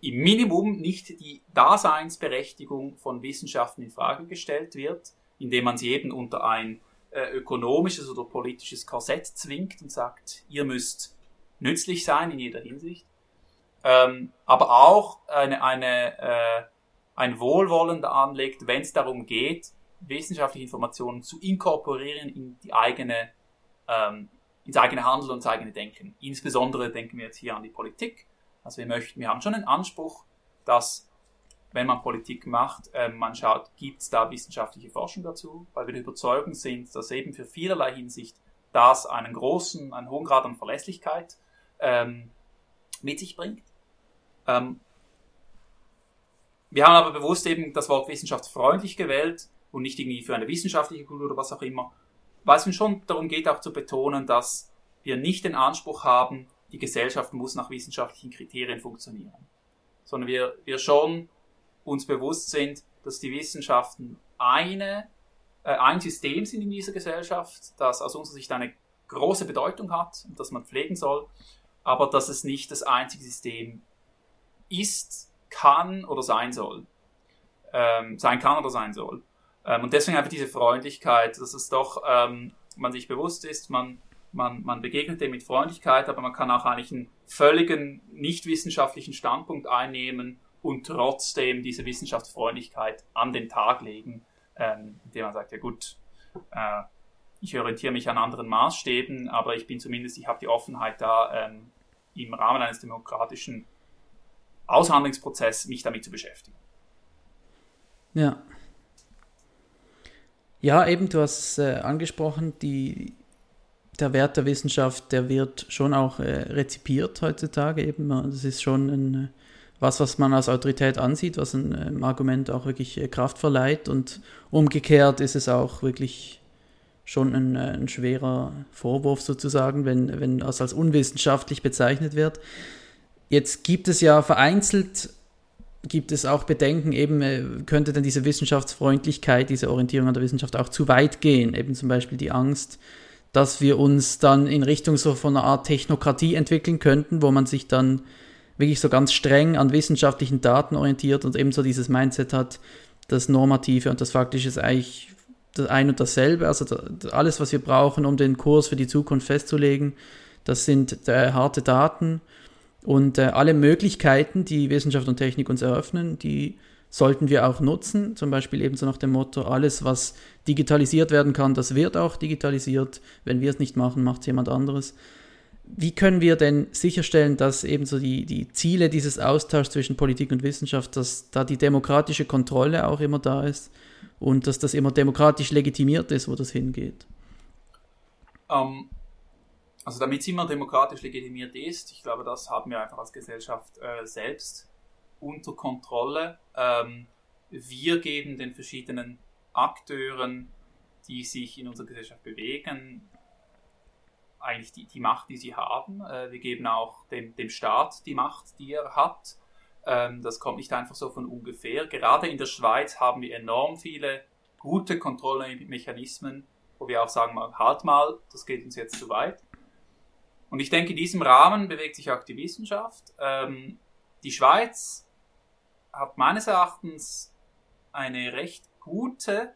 im Minimum nicht die Daseinsberechtigung von Wissenschaften in Frage gestellt wird, indem man sie eben unter ein äh, ökonomisches oder politisches Korsett zwingt und sagt, ihr müsst nützlich sein in jeder Hinsicht. Ähm, aber auch eine, eine, äh, ein Wohlwollen anlegt, wenn es darum geht, wissenschaftliche Informationen zu inkorporieren in die eigene, ähm, ins eigene Handeln und ins eigene Denken. Insbesondere denken wir jetzt hier an die Politik. Also wir möchten, wir haben schon einen Anspruch, dass wenn man Politik macht, äh, man schaut, gibt es da wissenschaftliche Forschung dazu, weil wir der sind, dass eben für vielerlei Hinsicht das einen großen, einen hohen Grad an Verlässlichkeit ähm, mit sich bringt. Ähm, wir haben aber bewusst eben das Wort wissenschaftsfreundlich gewählt und nicht irgendwie für eine wissenschaftliche Kultur oder was auch immer, weil es uns schon darum geht, auch zu betonen, dass wir nicht den Anspruch haben, die Gesellschaft muss nach wissenschaftlichen Kriterien funktionieren, sondern wir, wir schon uns bewusst sind, dass die Wissenschaften eine, äh, ein System sind in dieser Gesellschaft, das aus unserer Sicht eine große Bedeutung hat und das man pflegen soll, aber dass es nicht das einzige System ist, kann oder sein soll. Ähm, sein kann oder sein soll. Ähm, und deswegen einfach diese Freundlichkeit, dass es doch ähm, man sich bewusst ist, man, man, man begegnet dem mit Freundlichkeit, aber man kann auch eigentlich einen völligen nicht wissenschaftlichen Standpunkt einnehmen und trotzdem diese Wissenschaftsfreundlichkeit an den Tag legen, ähm, indem man sagt, ja gut, äh, ich orientiere mich an anderen Maßstäben, aber ich bin zumindest, ich habe die Offenheit da, ähm, im Rahmen eines demokratischen Aushandlungsprozesses mich damit zu beschäftigen. Ja. Ja, eben, du hast es äh, angesprochen, die, der Wert der Wissenschaft, der wird schon auch äh, rezipiert heutzutage eben. Das ist schon ein was, was man als Autorität ansieht, was ein ähm, Argument auch wirklich äh, Kraft verleiht. Und umgekehrt ist es auch wirklich schon ein, äh, ein schwerer Vorwurf sozusagen, wenn, wenn das als unwissenschaftlich bezeichnet wird. Jetzt gibt es ja vereinzelt, gibt es auch Bedenken, eben äh, könnte denn diese Wissenschaftsfreundlichkeit, diese Orientierung an der Wissenschaft auch zu weit gehen. Eben zum Beispiel die Angst, dass wir uns dann in Richtung so von einer Art Technokratie entwickeln könnten, wo man sich dann wirklich so ganz streng an wissenschaftlichen Daten orientiert und eben so dieses Mindset hat, das Normative und das Faktische ist eigentlich das ein und dasselbe. Also alles, was wir brauchen, um den Kurs für die Zukunft festzulegen, das sind äh, harte Daten und äh, alle Möglichkeiten, die Wissenschaft und Technik uns eröffnen, die sollten wir auch nutzen. Zum Beispiel ebenso nach dem Motto, alles, was digitalisiert werden kann, das wird auch digitalisiert. Wenn wir es nicht machen, macht es jemand anderes. Wie können wir denn sicherstellen, dass eben so die, die Ziele dieses Austauschs zwischen Politik und Wissenschaft, dass da die demokratische Kontrolle auch immer da ist und dass das immer demokratisch legitimiert ist, wo das hingeht? Um, ähm, also damit es immer demokratisch legitimiert ist, ich glaube, das haben wir einfach als Gesellschaft äh, selbst unter Kontrolle. Ähm, wir geben den verschiedenen Akteuren, die sich in unserer Gesellschaft bewegen, eigentlich die, die Macht, die sie haben. Äh, wir geben auch dem, dem Staat die Macht, die er hat. Ähm, das kommt nicht einfach so von ungefähr. Gerade in der Schweiz haben wir enorm viele gute Kontrollmechanismen, wo wir auch sagen, halt mal, das geht uns jetzt zu weit. Und ich denke, in diesem Rahmen bewegt sich auch die Wissenschaft. Ähm, die Schweiz hat meines Erachtens eine recht gute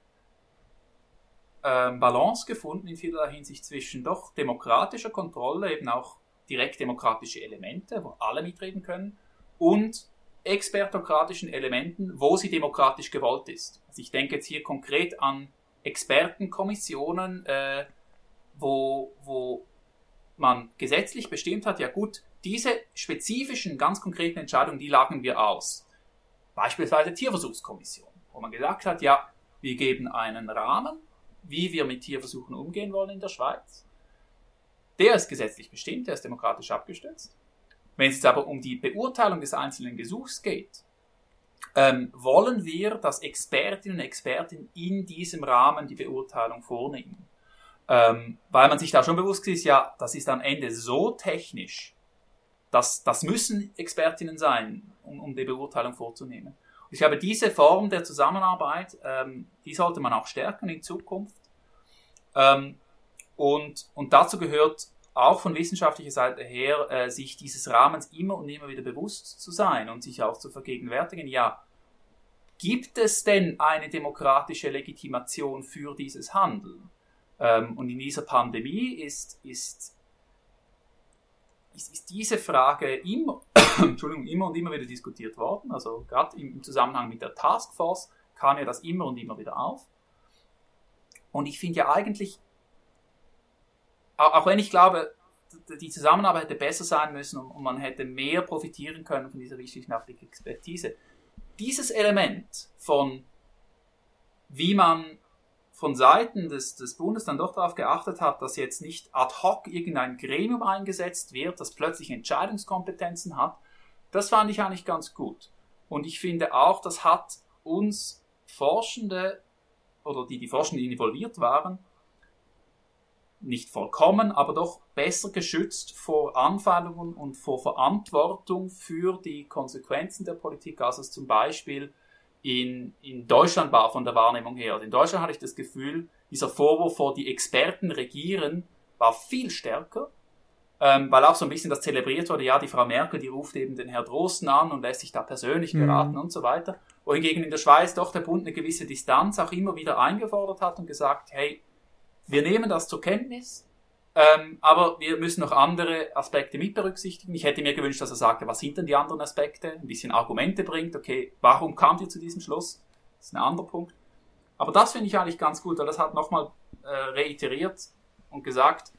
ähm, Balance gefunden in vielerlei Hinsicht zwischen doch demokratischer Kontrolle, eben auch direkt demokratische Elemente, wo alle mitreden können, und expertokratischen Elementen, wo sie demokratisch gewollt ist. Also ich denke jetzt hier konkret an Expertenkommissionen, äh, wo, wo man gesetzlich bestimmt hat, ja gut, diese spezifischen, ganz konkreten Entscheidungen, die lagen wir aus. Beispielsweise Tierversuchskommission, wo man gesagt hat, ja, wir geben einen Rahmen, wie wir mit Tierversuchen umgehen wollen in der Schweiz. Der ist gesetzlich bestimmt, der ist demokratisch abgestützt. Wenn es aber um die Beurteilung des einzelnen Gesuchs geht, ähm, wollen wir, dass Expertinnen und Experten in diesem Rahmen die Beurteilung vornehmen. Ähm, weil man sich da schon bewusst ist, ja, das ist am Ende so technisch, dass das müssen Expertinnen sein, um, um die Beurteilung vorzunehmen. Ich glaube, diese Form der Zusammenarbeit, ähm, die sollte man auch stärken in Zukunft. Ähm, und, und dazu gehört auch von wissenschaftlicher Seite her, äh, sich dieses Rahmens immer und immer wieder bewusst zu sein und sich auch zu vergegenwärtigen, ja, gibt es denn eine demokratische Legitimation für dieses Handeln? Ähm, und in dieser Pandemie ist, ist ist, ist diese Frage immer, Entschuldigung, immer und immer wieder diskutiert worden. Also gerade im Zusammenhang mit der Taskforce kam ja das immer und immer wieder auf. Und ich finde ja eigentlich, auch wenn ich glaube, die Zusammenarbeit hätte besser sein müssen und man hätte mehr profitieren können von dieser wissenschaftlichen Expertise. Dieses Element von, wie man von Seiten des, des Bundes dann doch darauf geachtet hat, dass jetzt nicht ad hoc irgendein Gremium eingesetzt wird, das plötzlich Entscheidungskompetenzen hat, das fand ich eigentlich ganz gut. Und ich finde auch, das hat uns Forschende oder die, die Forschenden, involviert waren, nicht vollkommen, aber doch besser geschützt vor Anfeindungen und vor Verantwortung für die Konsequenzen der Politik, als es zum Beispiel in, in Deutschland war von der Wahrnehmung her. Also in Deutschland hatte ich das Gefühl, dieser Vorwurf vor die Experten regieren war viel stärker, ähm, weil auch so ein bisschen das zelebriert wurde, ja, die Frau Merkel, die ruft eben den Herr Drosten an und lässt sich da persönlich mhm. beraten mhm. und so weiter. Wohingegen in der Schweiz doch der Bund eine gewisse Distanz auch immer wieder eingefordert hat und gesagt, hey, wir nehmen das zur Kenntnis, ähm, aber wir müssen noch andere Aspekte mit berücksichtigen. Ich hätte mir gewünscht, dass er sagte, was sind denn die anderen Aspekte? Ein bisschen Argumente bringt. Okay, warum kamt ihr zu diesem Schluss? Das ist ein anderer Punkt. Aber das finde ich eigentlich ganz gut, weil das hat nochmal äh, reiteriert und gesagt,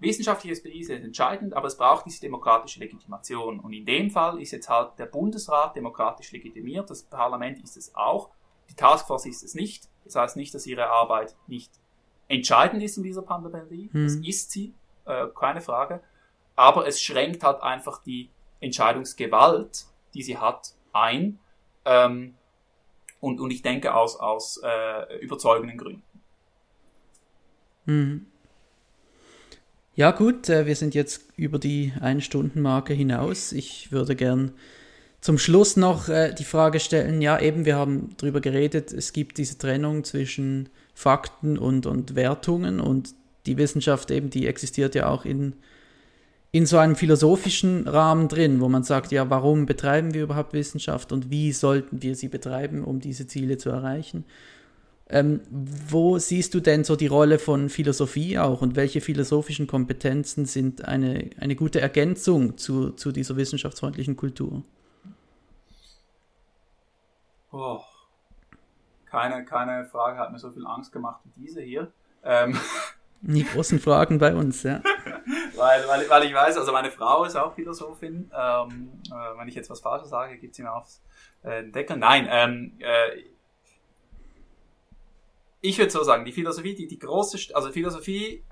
wissenschaftliche Expertise ist entscheidend, aber es braucht diese demokratische Legitimation. Und in dem Fall ist jetzt halt der Bundesrat demokratisch legitimiert, das Parlament ist es auch, die Taskforce ist es nicht. Das heißt nicht, dass ihre Arbeit nicht entscheidend ist in dieser Pandemie. Hm. Das ist sie, äh, keine Frage. Aber es schränkt halt einfach die Entscheidungsgewalt, die sie hat, ein. Ähm, und, und ich denke aus, aus äh, überzeugenden Gründen. Hm. Ja gut, äh, wir sind jetzt über die Ein-Stunden-Marke hinaus. Ich würde gern zum Schluss noch äh, die Frage stellen, ja eben, wir haben darüber geredet, es gibt diese Trennung zwischen Fakten und, und Wertungen und die Wissenschaft eben, die existiert ja auch in, in so einem philosophischen Rahmen drin, wo man sagt, ja, warum betreiben wir überhaupt Wissenschaft und wie sollten wir sie betreiben, um diese Ziele zu erreichen? Ähm, wo siehst du denn so die Rolle von Philosophie auch und welche philosophischen Kompetenzen sind eine, eine gute Ergänzung zu, zu dieser wissenschaftsfreundlichen Kultur? Oh, keine, keine Frage hat mir so viel Angst gemacht wie diese hier. Ähm. Die großen Fragen bei uns, ja. weil, weil, weil ich weiß, also meine Frau ist auch Philosophin. Ähm, äh, wenn ich jetzt was Falsches sage, gibt sie mir aufs äh, Deckel. Nein, ähm, äh, ich würde so sagen, die Philosophie, die, die große, also Philosophie,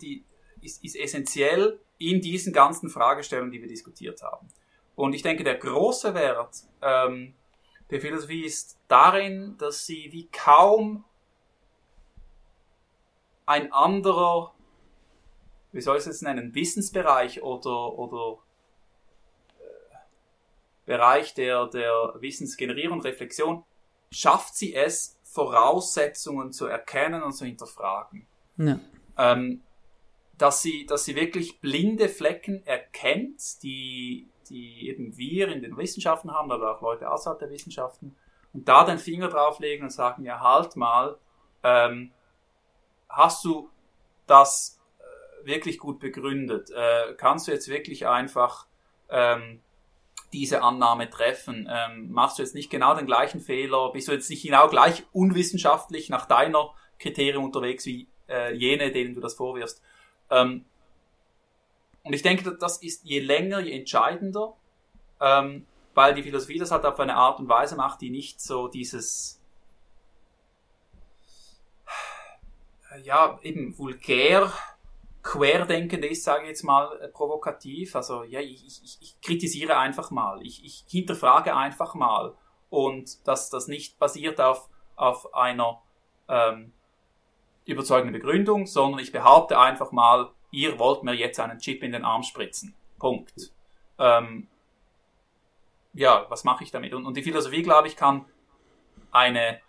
die ist, ist essentiell in diesen ganzen Fragestellungen, die wir diskutiert haben. Und ich denke, der große Wert ähm, der Philosophie ist darin, dass sie wie kaum ein anderer, wie soll ich es jetzt nennen, Wissensbereich oder, oder äh, Bereich der, der Wissensgenerierung und Reflexion, schafft sie es, Voraussetzungen zu erkennen und zu hinterfragen. Ja. Ähm, dass sie, dass sie wirklich blinde Flecken erkennt, die, die eben wir in den Wissenschaften haben, aber auch Leute außerhalb der Wissenschaften, und da den Finger drauflegen und sagen, ja, halt mal, ähm, hast du das äh, wirklich gut begründet? Äh, kannst du jetzt wirklich einfach ähm, diese Annahme treffen? Ähm, machst du jetzt nicht genau den gleichen Fehler? Bist du jetzt nicht genau gleich unwissenschaftlich nach deiner Kriterien unterwegs wie äh, jene, denen du das vorwirfst? Ähm, und ich denke, das ist je länger, je entscheidender, ähm, weil die Philosophie das halt auf eine Art und Weise macht, die nicht so dieses ja, eben vulgär querdenkend ist, sage ich jetzt mal äh, provokativ. Also ja, ich, ich, ich kritisiere einfach mal, ich, ich hinterfrage einfach mal und dass das nicht basiert auf, auf einer ähm, überzeugenden Begründung, sondern ich behaupte einfach mal, ihr wollt mir jetzt einen Chip in den Arm spritzen. Punkt. Ähm, ja, was mache ich damit? Und, und die Philosophie, glaube ich, kann eine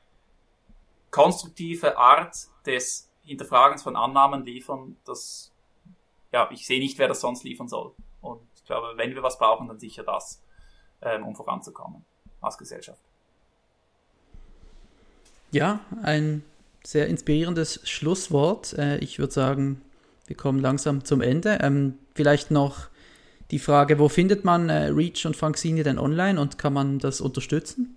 konstruktive Art des Hinterfragens von Annahmen liefern, das, ja, ich sehe nicht, wer das sonst liefern soll. Und ich glaube, wenn wir was brauchen, dann sicher das, ähm, um voranzukommen als Gesellschaft. Ja, ein sehr inspirierendes Schlusswort. Äh, ich würde sagen, wir kommen langsam zum Ende. Ähm, vielleicht noch die Frage, wo findet man äh, Reach und Franxini denn online und kann man das unterstützen?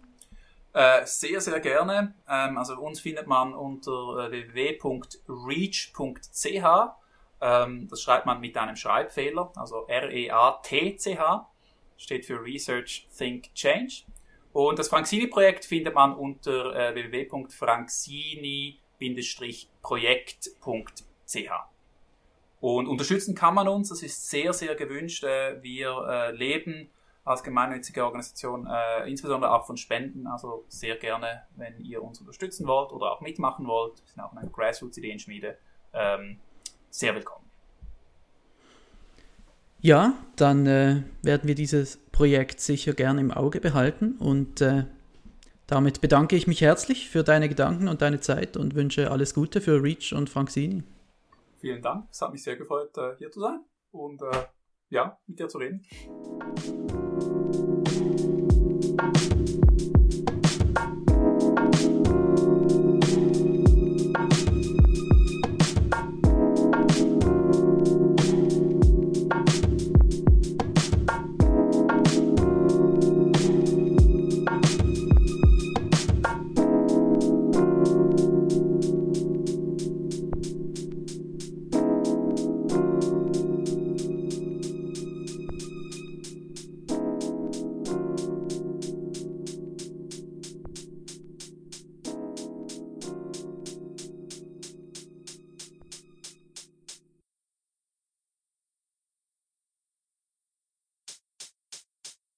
Äh, sehr, sehr gerne. Ähm, also uns findet man unter äh, www.reach.ch. Ähm, das schreibt man mit einem Schreibfehler, also R-E-A-T-C-H, steht für Research, Think, Change. Und das Franxini-Projekt findet man unter äh, www.franxini-projekt.ch. Und unterstützen kann man uns, das ist sehr, sehr gewünscht. Äh, wir äh, leben als gemeinnützige Organisation, äh, insbesondere auch von Spenden. Also sehr gerne, wenn ihr uns unterstützen wollt oder auch mitmachen wollt. Wir sind auch in einer Grassroots-Ideenschmiede. Ähm, sehr willkommen. Ja, dann äh, werden wir dieses Projekt sicher gerne im Auge behalten und äh, damit bedanke ich mich herzlich für deine Gedanken und deine Zeit und wünsche alles Gute für Reach und Franksini. Vielen Dank, es hat mich sehr gefreut, äh, hier zu sein und äh, ja, mit dir zu reden.